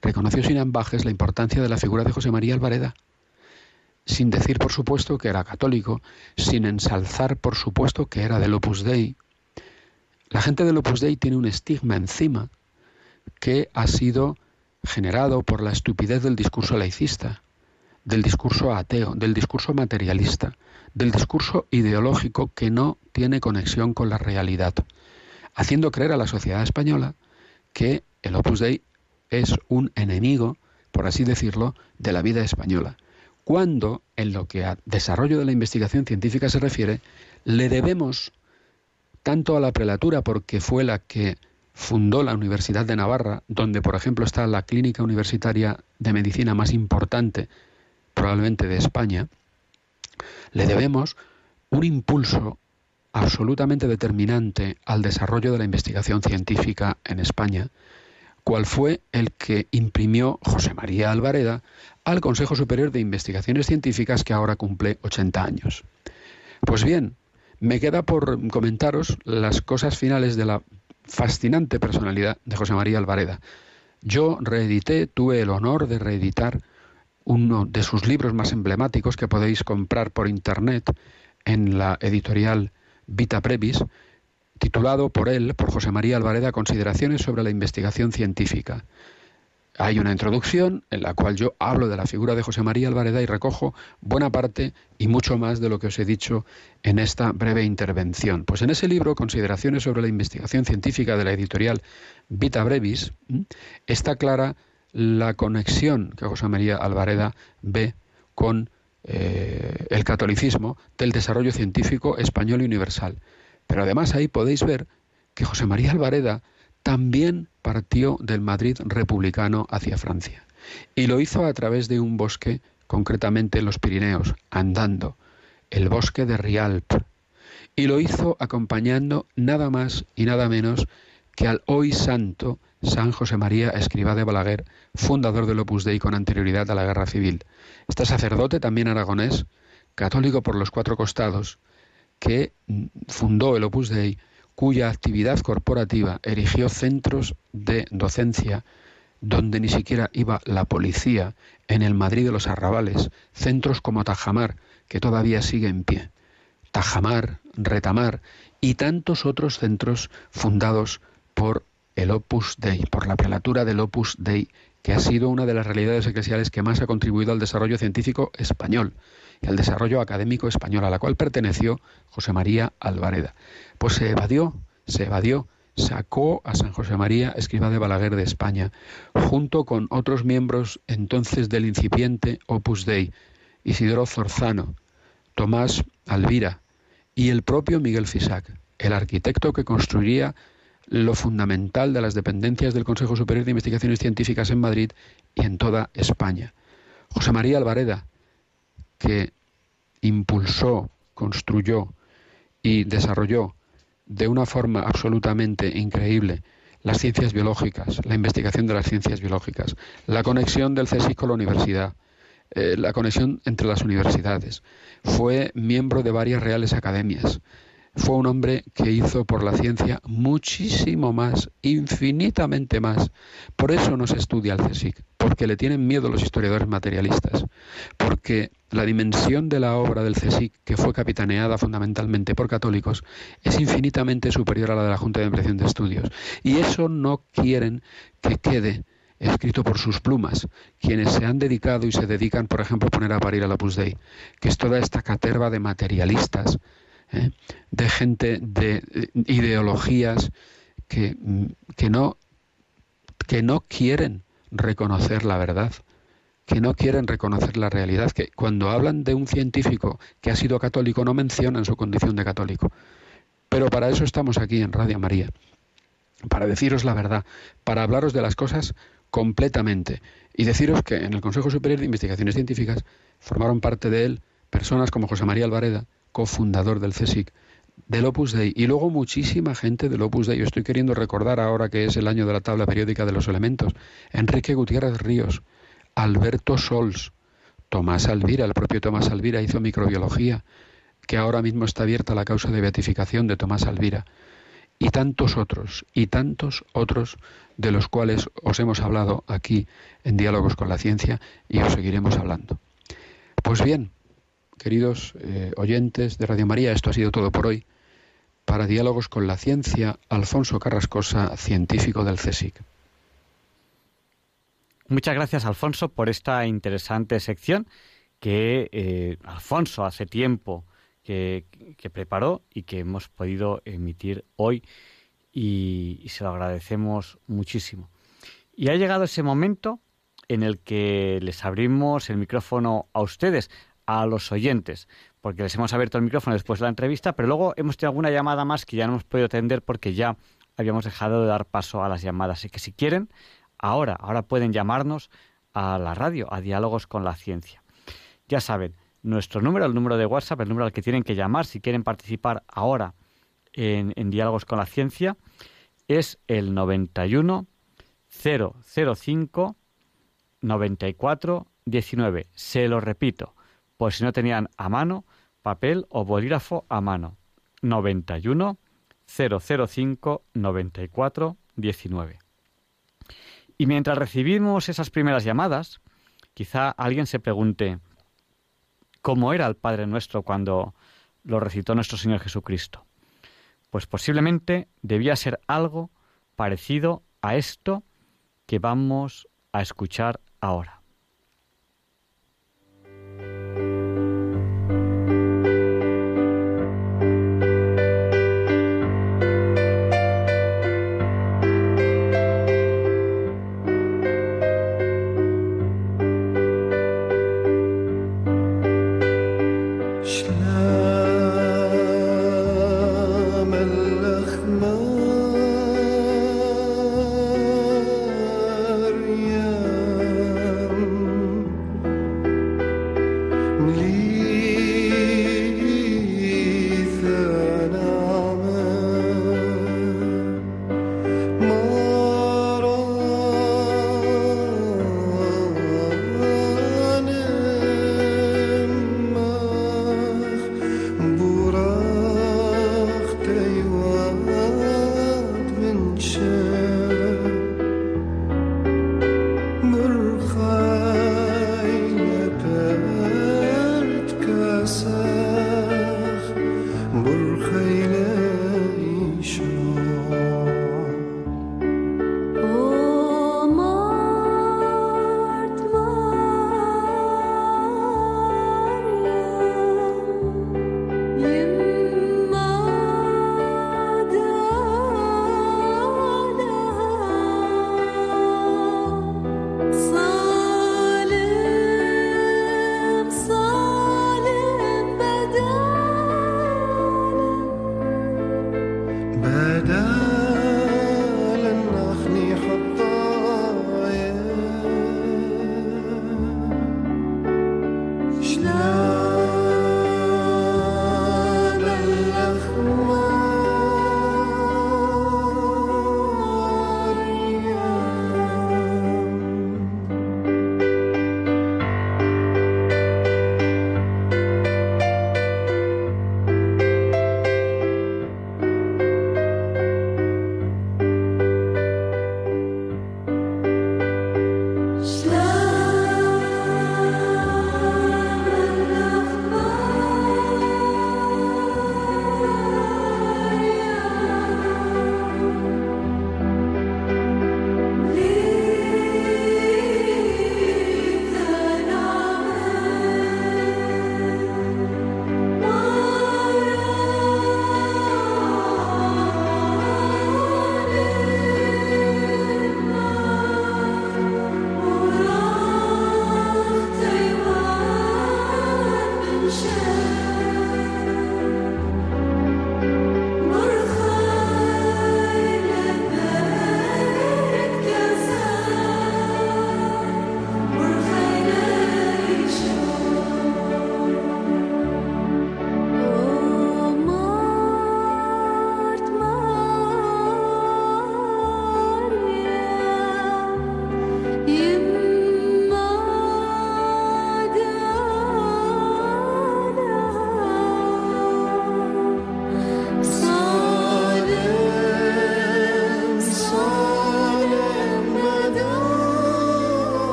Speaker 11: reconoció sin ambajes la importancia de la figura de José María Alvareda, sin decir, por supuesto, que era católico, sin ensalzar, por supuesto, que era del Opus Dei. La gente del Opus Dei tiene un estigma encima que ha sido generado por la estupidez del discurso laicista, del discurso ateo, del discurso materialista, del discurso ideológico que no tiene conexión con la realidad, haciendo creer a la sociedad española que el Opus Dei es un enemigo, por así decirlo, de la vida española, cuando en lo que a desarrollo de la investigación científica se refiere, le debemos tanto a la prelatura porque fue la que fundó la Universidad de Navarra, donde por ejemplo está la clínica universitaria de medicina más importante probablemente de España, le debemos un impulso absolutamente determinante al desarrollo de la investigación científica en España, cual fue el que imprimió José María Alvareda al Consejo Superior de Investigaciones Científicas que ahora cumple 80 años. Pues bien, me queda por comentaros las cosas finales de la fascinante personalidad de José María Alvareda. Yo reedité, tuve el honor de reeditar uno de sus libros más emblemáticos que podéis comprar por internet en la editorial Vita Brevis, titulado por él, por José María Alvareda, Consideraciones sobre la investigación científica. Hay una introducción en la cual yo hablo de la figura de José María Alvareda y recojo buena parte y mucho más de lo que os he dicho en esta breve intervención. Pues en ese libro, Consideraciones sobre la investigación científica de la editorial Vita Brevis, está clara la conexión que José María Alvareda ve con eh, el catolicismo del desarrollo científico español y universal. Pero además ahí podéis ver que José María Alvareda también partió del Madrid republicano hacia Francia. Y lo hizo a través de un bosque, concretamente en los Pirineos, andando, el bosque de Rialp. Y lo hizo acompañando nada más y nada menos que al hoy santo San José María Escribá de Balaguer, fundador del Opus Dei con anterioridad a la Guerra Civil. Este sacerdote, también aragonés, católico por los cuatro costados, que fundó el Opus Dei, cuya actividad corporativa erigió centros de docencia donde ni siquiera iba la policía, en el Madrid de los arrabales, centros como Tajamar, que todavía sigue en pie, Tajamar, Retamar y tantos otros centros fundados por el Opus Dei, por la prelatura del Opus Dei, que ha sido una de las realidades eclesiales que más ha contribuido al desarrollo científico español y al desarrollo académico español, a la cual perteneció José María Alvareda. Pues se evadió, se evadió, sacó a San José María, escriba de Balaguer de España, junto con otros miembros entonces del incipiente Opus Dei, Isidoro Zorzano, Tomás Alvira y el propio Miguel Fisac, el arquitecto que construiría lo fundamental de las dependencias del Consejo Superior de Investigaciones Científicas en Madrid y en toda España. José María Alvareda, que impulsó, construyó y desarrolló de una forma absolutamente increíble las ciencias biológicas, la investigación de las ciencias biológicas, la conexión del CSIC con la universidad, eh, la conexión entre las universidades. Fue miembro de varias reales academias, fue un hombre que hizo por la ciencia muchísimo más, infinitamente más. Por eso no se estudia el CSIC, porque le tienen miedo los historiadores materialistas, porque la dimensión de la obra del CSIC, que fue capitaneada fundamentalmente por católicos, es infinitamente superior a la de la Junta de Impresión de Estudios. Y eso no quieren que quede escrito por sus plumas, quienes se han dedicado y se dedican, por ejemplo, a poner a parir al Opus Dei, que es toda esta caterva de materialistas ¿eh? de gente de eh, ideologías que, mm, que, no, que no quieren reconocer la verdad, que no quieren reconocer la realidad, que cuando hablan de un científico que ha sido católico no mencionan su condición de católico. Pero para eso estamos aquí en Radio María, para deciros la verdad, para hablaros de las cosas completamente y deciros que en el Consejo Superior de Investigaciones Científicas formaron parte de él personas como José María Alvareda, cofundador del CSIC, del Opus Dei y luego muchísima gente del Opus Dei. Yo estoy queriendo recordar ahora que es el año de la tabla periódica de los elementos. Enrique Gutiérrez Ríos, Alberto Sols, Tomás Alvira, el propio Tomás Alvira hizo microbiología, que ahora mismo está abierta la causa de beatificación de Tomás Alvira. Y tantos otros, y tantos otros de los cuales os hemos hablado aquí en Diálogos con la Ciencia y os seguiremos hablando. Pues bien, Queridos eh, oyentes de Radio María, esto ha sido todo por hoy. Para Diálogos con la Ciencia, Alfonso Carrascosa, científico del CSIC.
Speaker 1: Muchas gracias, Alfonso, por esta interesante sección que eh, Alfonso hace tiempo que, preparó y que hemos podido emitir hoy y se lo agradecemos muchísimo. Y ha llegado ese momento en el que les abrimos el micrófono a ustedes a los oyentes, porque les hemos abierto el micrófono después de la entrevista, pero luego hemos tenido alguna llamada más que ya no hemos podido atender porque ya habíamos dejado de dar paso a las llamadas. Así que si quieren, ahora, ahora pueden llamarnos a la radio, a Diálogos con la Ciencia. Ya saben, nuestro número, el número de WhatsApp, el número al que tienen que llamar si quieren participar ahora en, en Diálogos con la Ciencia, es el 91 005 94 19. Se lo repito, por si no tenían a mano papel o bolígrafo a mano. 91 005 94 19. Y mientras recibimos esas primeras llamadas, quizá alguien se pregunte cómo era el Padre Nuestro cuando lo recitó nuestro Señor Jesucristo. Pues posiblemente debía ser algo parecido a esto que vamos a escuchar ahora.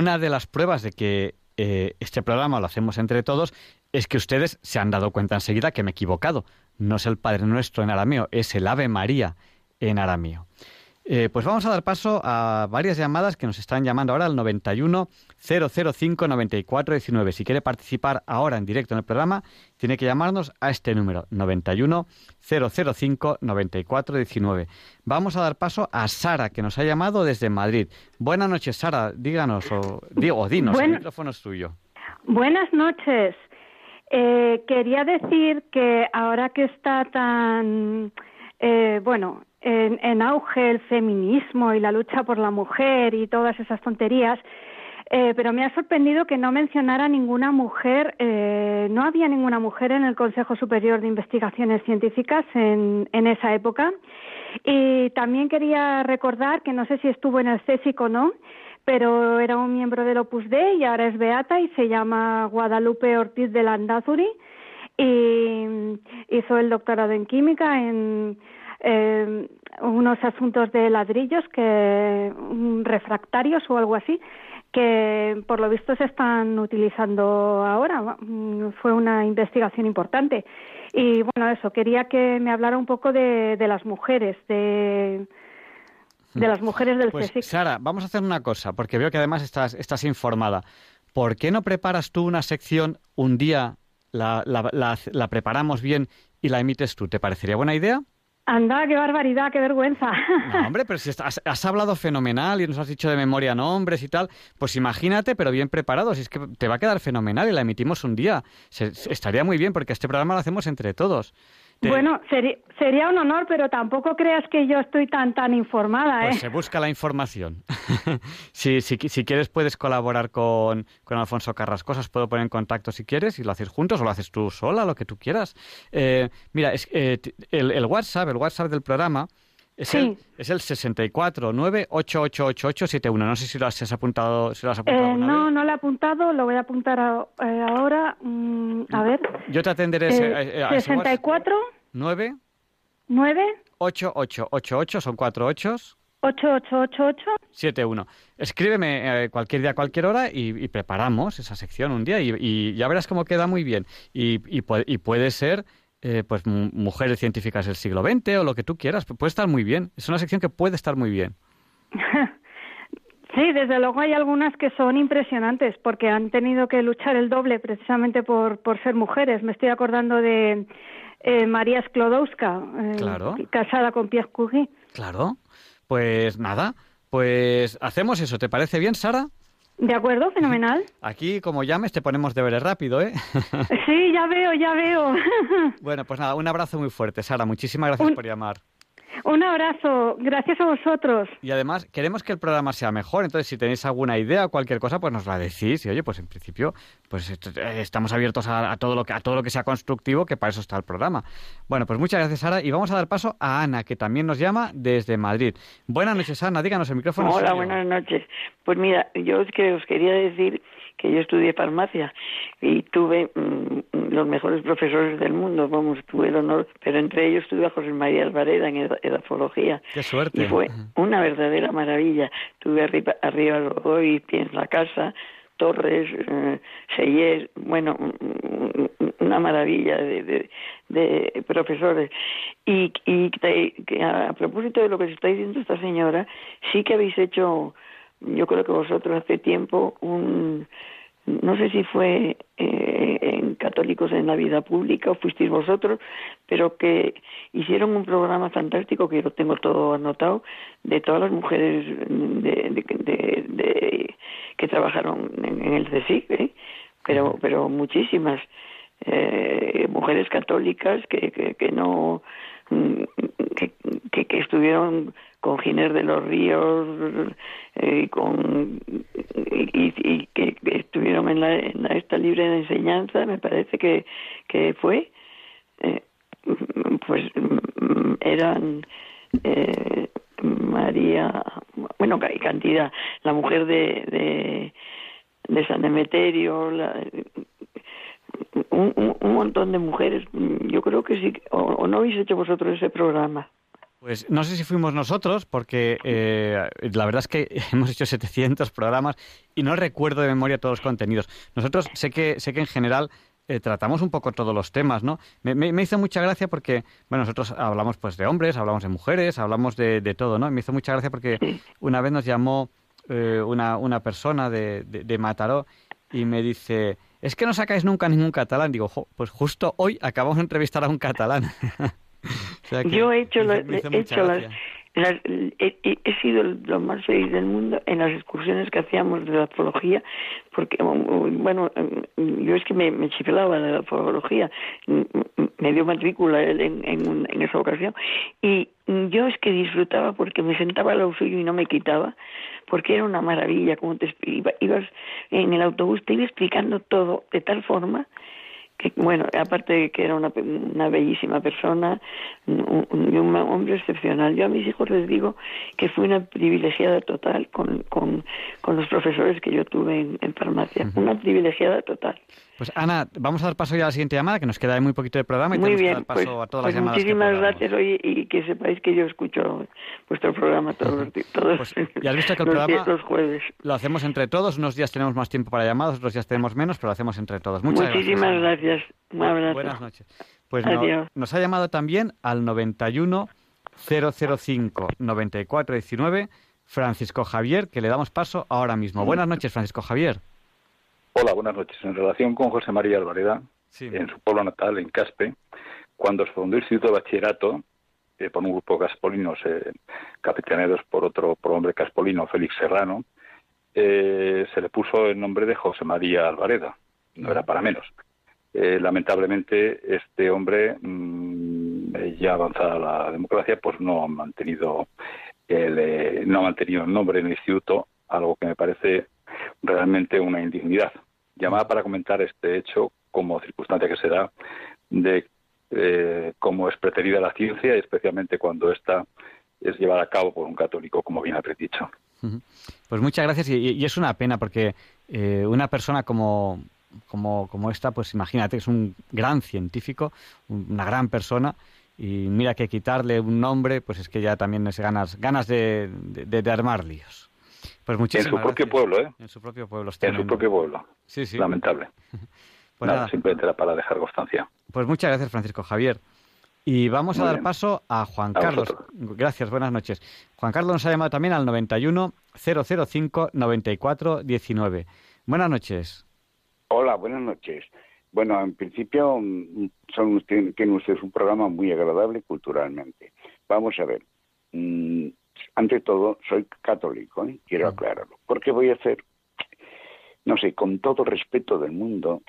Speaker 1: Una de las pruebas de que eh, este programa lo hacemos entre todos es que ustedes se han dado cuenta enseguida que me he equivocado. No es el Padre Nuestro en arameo, es el Ave María en arameo. Eh, pues vamos a dar paso a varias llamadas que nos están llamando ahora al 91 005 94 19. Si quiere participar ahora en directo en el programa, tiene que llamarnos a este número 91 005 94 19. Vamos a dar paso a Sara, que nos ha llamado desde Madrid. Buenas noches, Sara. Díganos, o digo, dinos, el micrófono es tuyo.
Speaker 12: Buenas noches. Eh, quería decir que ahora que está tan, eh, bueno, en, en auge el feminismo y la lucha por la mujer y todas esas tonterías, eh, pero me ha sorprendido que no mencionara ninguna mujer, eh, no había ninguna mujer en el Consejo Superior de Investigaciones Científicas en, esa época. Y también quería recordar que no sé si estuvo en el CSIC o no, pero era un miembro del Opus Dei y ahora es beata y se llama Guadalupe Ortiz de Landazuri y hizo el doctorado en química en eh, unos asuntos de ladrillos que refractarios o algo así que por lo visto se están utilizando ahora. Mm, Fue una investigación importante. Y bueno, eso, quería que me hablara un poco de, de las mujeres, de, de las mujeres del
Speaker 1: Pues,
Speaker 12: CSIC.
Speaker 1: Sara, vamos a hacer una cosa, porque veo que además estás, estás informada. ¿Por qué no preparas tú una sección un día, la, la- la- la preparamos bien y la emites tú? ¿Te parecería buena idea?
Speaker 12: Anda, qué barbaridad, qué vergüenza.
Speaker 1: No, hombre, pero si has, has hablado fenomenal y nos has dicho de memoria nombres y tal, pues imagínate, pero bien preparado, si es que te va a quedar fenomenal y la emitimos un día. Se- estaría muy bien, porque este programa lo hacemos entre todos. Te-
Speaker 12: Bueno, seri- sería un honor, pero tampoco creas que yo estoy tan tan informada, ¿eh?
Speaker 1: Pues se busca la información. *laughs* si, si, si quieres puedes colaborar con, con Alfonso Carrascosa, os puedo poner en contacto si quieres y lo haces juntos o lo haces tú sola, lo que tú quieras. Eh, mira, es, eh, el, el WhatsApp, el WhatsApp del programa es,
Speaker 12: Sí.
Speaker 1: el, es el 649888871. No sé si lo has, has apuntado, si lo has apuntado
Speaker 12: Eh,
Speaker 1: vez.
Speaker 12: no, no lo he apuntado, lo voy a apuntar a- eh, ahora. Mm, a ver.
Speaker 1: Yo te atenderé
Speaker 12: Eh,
Speaker 1: ese, eh, a ese WhatsApp.
Speaker 12: 64
Speaker 1: 9
Speaker 12: 9
Speaker 1: 8888, son cuatro ochos.
Speaker 12: 8888
Speaker 1: 7-1. Escríbeme eh, cualquier día, cualquier hora y, y preparamos esa sección un día y, y ya verás cómo queda muy bien. Y, y puede ser eh, pues mu- mujeres científicas del siglo XX o lo que tú quieras. Puede estar muy bien. Es una sección que puede estar muy bien. *laughs*
Speaker 12: Sí, desde luego hay algunas que son impresionantes porque han tenido que luchar el doble precisamente por, por ser mujeres. Me estoy acordando de eh, María Sklodowska, eh,
Speaker 1: Claro.
Speaker 12: casada con Pierre Curie.
Speaker 1: Claro. Pues nada, pues hacemos eso. ¿Te parece bien, Sara?
Speaker 12: ¿De acuerdo? Fenomenal.
Speaker 1: Aquí, como llames, te ponemos deberes rápido, ¿eh?
Speaker 12: Sí, ya veo, ya veo. *laughs*
Speaker 1: bueno, pues nada, un abrazo muy fuerte, Sara. Muchísimas gracias
Speaker 12: Un-
Speaker 1: por llamar.
Speaker 12: Un abrazo. Gracias a vosotros.
Speaker 1: Y además queremos que el programa sea mejor, entonces si tenéis alguna idea o cualquier cosa, pues nos la decís. Y oye, pues en principio, pues eh, estamos abiertos a, a todo lo que a todo lo que sea constructivo, que para eso está el programa. Bueno, pues muchas gracias, Sara, y vamos a dar paso a Ana, que también nos llama desde Madrid. Buenas noches, Ana, díganos el micrófono.
Speaker 13: Hola, buenas noches. Pues mira, yo es que os quería decir que yo estudié farmacia y tuve mm, los mejores profesores del mundo, vamos, tuve el honor, pero entre ellos tuve a José María Alvareda en eda- edafología.
Speaker 1: Qué suerte.
Speaker 13: Y fue una verdadera maravilla. Tuve arriba, arriba Rogoy, Pie en la casa, Torres, eh, Seyes, bueno, una maravilla de, de, de profesores. Y, y te- que a, a propósito de lo que se está diciendo esta señora, sí que habéis hecho, yo creo que vosotros hace tiempo, un, no sé si fue eh, en Católicos en la Vida Pública o fuisteis vosotros, pero que hicieron un programa fantástico que lo tengo todo anotado de todas las mujeres de, de- de- de- que trabajaron en, en el CSIC, ¿eh? pero, pero muchísimas eh, mujeres católicas que, que, que no mm, que, que, que estuvieron con Ginés de los Ríos eh, con y, que, estuvieron en la, en esta libre de enseñanza me parece que, que fue eh, pues eran eh, María bueno ca- cantidad la mujer de de, San Emeterio la, un, un, un montón de mujeres yo creo que sí o, o no habéis hecho vosotros ese programa
Speaker 1: Pues no sé si fuimos nosotros, porque eh, la verdad es que *laughs* hemos hecho 700 programas y no recuerdo de memoria todos los contenidos. Nosotros sé que, sé que en general eh, tratamos un poco todos los temas, ¿no? Me, me- me hizo mucha gracia porque, bueno, nosotros hablamos pues de hombres, hablamos de mujeres, hablamos de, de todo, ¿no? Y me hizo mucha gracia porque una vez nos llamó eh, una, una persona de, de, de Mataró y me dice, es que no sacáis nunca ningún catalán. Digo, "Jo, pues justo hoy acabamos de entrevistar a un catalán. *laughs* *laughs* O sea que
Speaker 13: Yo he hecho, la- he, hecho las, las- he, sido lo más feliz del mundo en las excursiones que hacíamos de la zoología, porque, um, bueno, um, yo es que me, me chiflaba de la zoología, mm, me dio matrícula en, en, esa ocasión, y yo es que disfrutaba porque me sentaba al lado suyo y no me quitaba, porque era una maravilla, como te ibas en el autobús, te iba explicando todo de tal forma que bueno, aparte de que era una, una bellísima persona un- y un hombre excepcional. Yo a mis hijos les digo que fui una privilegiada total con, con, con los profesores que yo tuve en, en farmacia. Una privilegiada total.
Speaker 1: Pues Ana, vamos a dar paso ya a la siguiente llamada, que nos queda muy poquito de programa y
Speaker 13: Muy
Speaker 1: tenemos que
Speaker 13: bien,
Speaker 1: dar paso
Speaker 13: pues,
Speaker 1: a todas
Speaker 13: pues
Speaker 1: las llamadas.
Speaker 13: muchísimas gracias hoy y que sepáis que yo escucho vuestro programa todos todos
Speaker 1: Ya has visto que el *laughs*
Speaker 13: los
Speaker 1: programa
Speaker 13: los jueves.
Speaker 1: lo hacemos entre todos. Unos días tenemos más tiempo para llamadas, otros días tenemos menos, pero lo hacemos entre todos. Muchas
Speaker 13: Muchísimas
Speaker 1: gracias.
Speaker 13: gracias. Un abrazo.
Speaker 1: Buenas noches. Pues no-
Speaker 13: Adiós.
Speaker 1: nos ha llamado también al 91 005 9419 Francisco Javier, que le damos paso ahora mismo. Buenas noches, Francisco Javier.
Speaker 14: Hola, buenas noches. En relación con José María Alvareda, en su pueblo natal, en Caspe, cuando se fundó el Instituto de Bachillerato, eh, por un grupo de caspolinos, eh, capitaneados por otro por hombre caspolino, Félix Serrano, eh, se le puso el nombre de José María Alvareda. No era para menos. Eh, lamentablemente, este hombre, mm, eh, ya avanzada la democracia, pues no ha mantenido el, no ha mantenido el nombre en el instituto, algo que me parece realmente una indignidad. Llamada para comentar este hecho como circunstancia que se da de eh, cómo es preterida la ciencia, especialmente cuando esta es llevada a cabo por un católico, como bien habréis dicho.
Speaker 1: Pues muchas gracias y, y es una pena porque eh, una persona como, como, como esta, pues imagínate, es un gran científico, un- una gran persona y mira que quitarle un nombre, pues es que ya también es ganas, ganas de, de armar líos. Pues
Speaker 14: En su propio pueblo, ¿eh?
Speaker 1: En su propio pueblo.
Speaker 14: En su propio pueblo.
Speaker 1: Sí, sí.
Speaker 14: Lamentable. *laughs*
Speaker 1: Pues
Speaker 14: Nada,
Speaker 1: nada.
Speaker 14: simplemente era para dejar constancia.
Speaker 1: Pues muchas gracias, Francisco Javier. Y vamos a dar
Speaker 14: bien.
Speaker 1: paso a Juan
Speaker 14: A
Speaker 1: Carlos. Gracias, buenas noches. Juan Carlos nos ha llamado también al 91 005 94 19. Buenas noches.
Speaker 15: Hola, buenas noches. Bueno, en principio mm, son usted- tienen ustedes un programa muy agradable culturalmente. Vamos a ver. mm, ante todo, soy católico, ¿eh? quiero aclararlo. Porque voy a hacer, no sé, con todo respeto del mundo,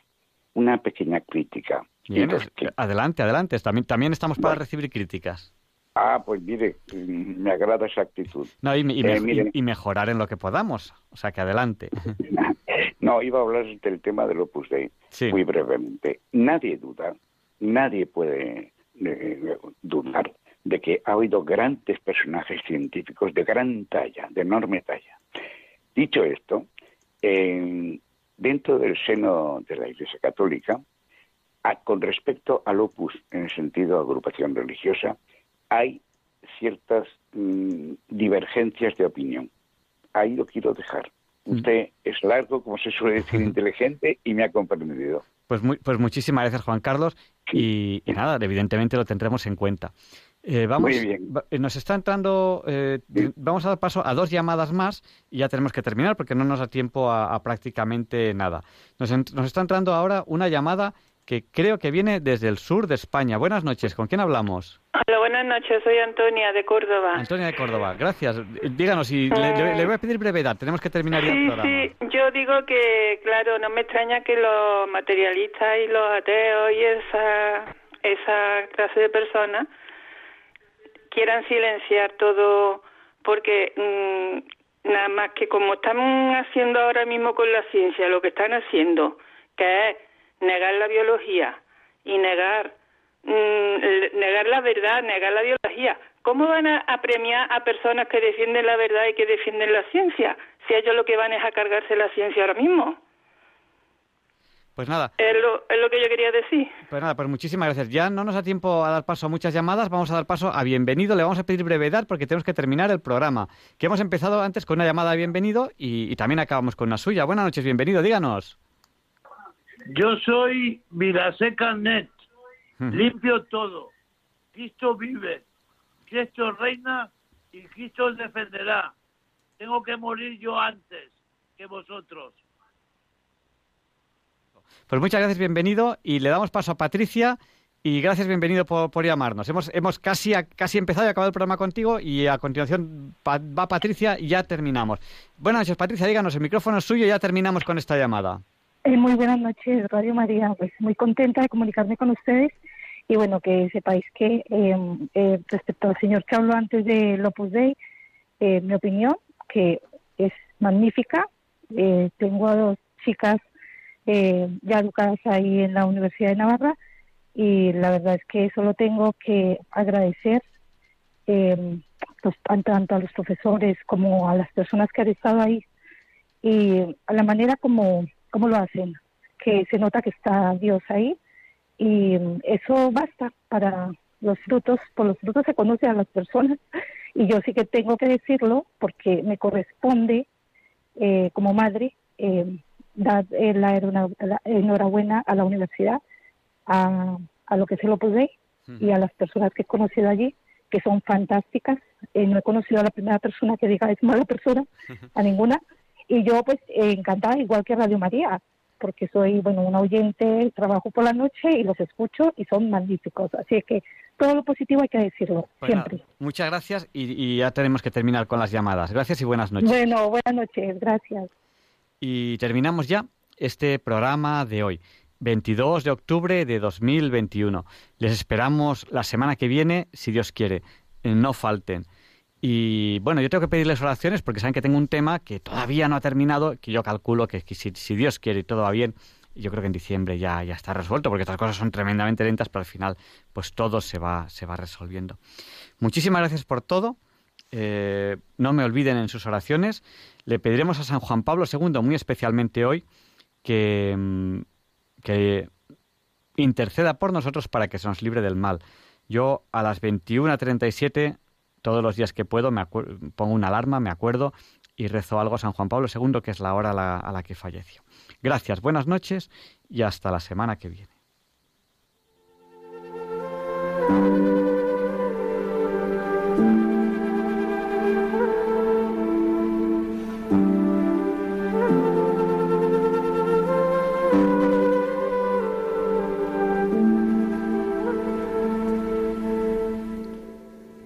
Speaker 15: una pequeña crítica.
Speaker 1: Bien,
Speaker 15: Entonces,
Speaker 1: es- adelante, adelante. También, también estamos para recibir críticas.
Speaker 15: ah, pues mire, me agrada esa actitud.
Speaker 1: No, y, y
Speaker 15: Eh,
Speaker 1: y- y mejorar en lo que podamos. O sea, que adelante. *laughs*
Speaker 15: No, iba a hablar del tema del Opus Dei muy brevemente. Nadie duda, nadie puede eh, dudar de que ha habido grandes personajes científicos de gran talla, de enorme talla. Dicho esto, eh, dentro del seno de la Iglesia Católica, a- con respecto al Opus en el sentido de agrupación religiosa, hay ciertas mm, divergencias de opinión. Ahí lo quiero dejar. Usted es largo, como se suele decir, *laughs* inteligente y me ha comprendido.
Speaker 1: Pues, muy- pues muchísimas gracias, Juan Carlos. Y, y nada, evidentemente lo tendremos en cuenta. Eh, vamos,
Speaker 15: Muy bien.
Speaker 1: va- eh, nos está entrando, eh, vamos a dar paso a dos llamadas más y ya tenemos que terminar porque no nos da tiempo a, a prácticamente nada. Nos, en- nos está entrando ahora una llamada que creo que viene desde el sur de España. Buenas noches, ¿con quién hablamos?
Speaker 16: Hola, buenas noches. Soy Antonia de Córdoba.
Speaker 1: Antonia de Córdoba, gracias. Eh, Díganos, y le, le- le voy a pedir brevedad, tenemos que terminar ya el
Speaker 16: Sí,
Speaker 1: programa.
Speaker 16: sí, yo digo que, claro, no me extraña que los materialistas y los ateos y esa, esa clase de personas quieran silenciar todo porque mm, nada más que como están haciendo ahora mismo con la ciencia, lo que están haciendo, que es negar la biología y negar mm, negar la verdad, negar la biología. ¿Cómo van a, a premiar a personas que defienden la verdad y que defienden la ciencia? Si ellos lo que van es a cargarse la ciencia ahora mismo.
Speaker 1: Pues nada.
Speaker 16: Es lo, es lo que yo quería decir.
Speaker 1: Pues nada, pues muchísimas gracias. Ya no nos da tiempo a dar paso a muchas llamadas, vamos a dar paso a bienvenido. Le vamos a pedir brevedad porque tenemos que terminar el programa. Que hemos empezado antes con una llamada de bienvenido y, también acabamos con una suya. Buenas noches, bienvenido, díganos.
Speaker 4: Yo soy Vilaseca Net. Limpio todo. Cristo vive. Cristo reina y Cristo defenderá. Tengo que morir yo antes que vosotros.
Speaker 1: Pues muchas gracias, bienvenido. Y le damos paso a Patricia. Y gracias, bienvenido por, llamarnos. Hemos, hemos casi, empezado y acabado el programa contigo y a continuación va Patricia y ya terminamos. Buenas noches, Patricia, díganos, el micrófono es suyo y ya terminamos con esta llamada.
Speaker 17: Eh, muy buenas noches, Radio María. Pues muy contenta de comunicarme con ustedes y bueno, que sepáis que em, eh, respecto al señor que antes de Opus Dei, eh, mi opinión, que es magnífica. tengo a dos chicas eh, ya educadas ahí en la Universidad de Navarra y la verdad es que solo tengo que agradecer eh, pues, tanto a los profesores como a las personas que han estado ahí y a la manera como, como lo hacen, que se nota que está Dios ahí y eso basta para los frutos, por los frutos se conoce a las personas *laughs* y yo sí que tengo que decirlo porque me corresponde eh, como madre eh, dar eh, la, enhorabuena a la universidad, a, a lo que se lo pude y a las personas que he conocido allí, que son fantásticas. Eh, no he conocido a la primera persona que diga es mala persona, *laughs* a ninguna. Y yo pues encantada, igual que Radio María, porque soy, bueno, un oyente, trabajo por la noche y los escucho y son magníficos. Así que todo lo positivo hay que decirlo, siempre.
Speaker 1: Muchas gracias y, y, ya tenemos que terminar con las llamadas. Gracias y buenas noches.
Speaker 17: Bueno, buenas noches, gracias.
Speaker 1: Y terminamos ya este programa de hoy, 22 de octubre de 2021. Les esperamos la semana que viene, si Dios quiere. No falten. Y bueno, yo tengo que pedirles oraciones porque saben que tengo un tema que todavía no ha terminado, que yo calculo que, si, Dios quiere y todo va bien, yo creo que en diciembre ya, ya está resuelto, porque otras cosas son tremendamente lentas, pero al final pues todo se va, se va resolviendo. Muchísimas gracias por todo. Eh, no me olviden en sus oraciones. Le pediremos a San Juan Pablo II, muy especialmente hoy, que, mm, que interceda por nosotros para que se nos libre del mal. Yo a las 21.37, todos los días que puedo, me pongo una alarma, me acuerdo y rezo algo a San Juan Pablo II, que es la hora a la que falleció. Gracias, buenas noches y hasta la semana que viene.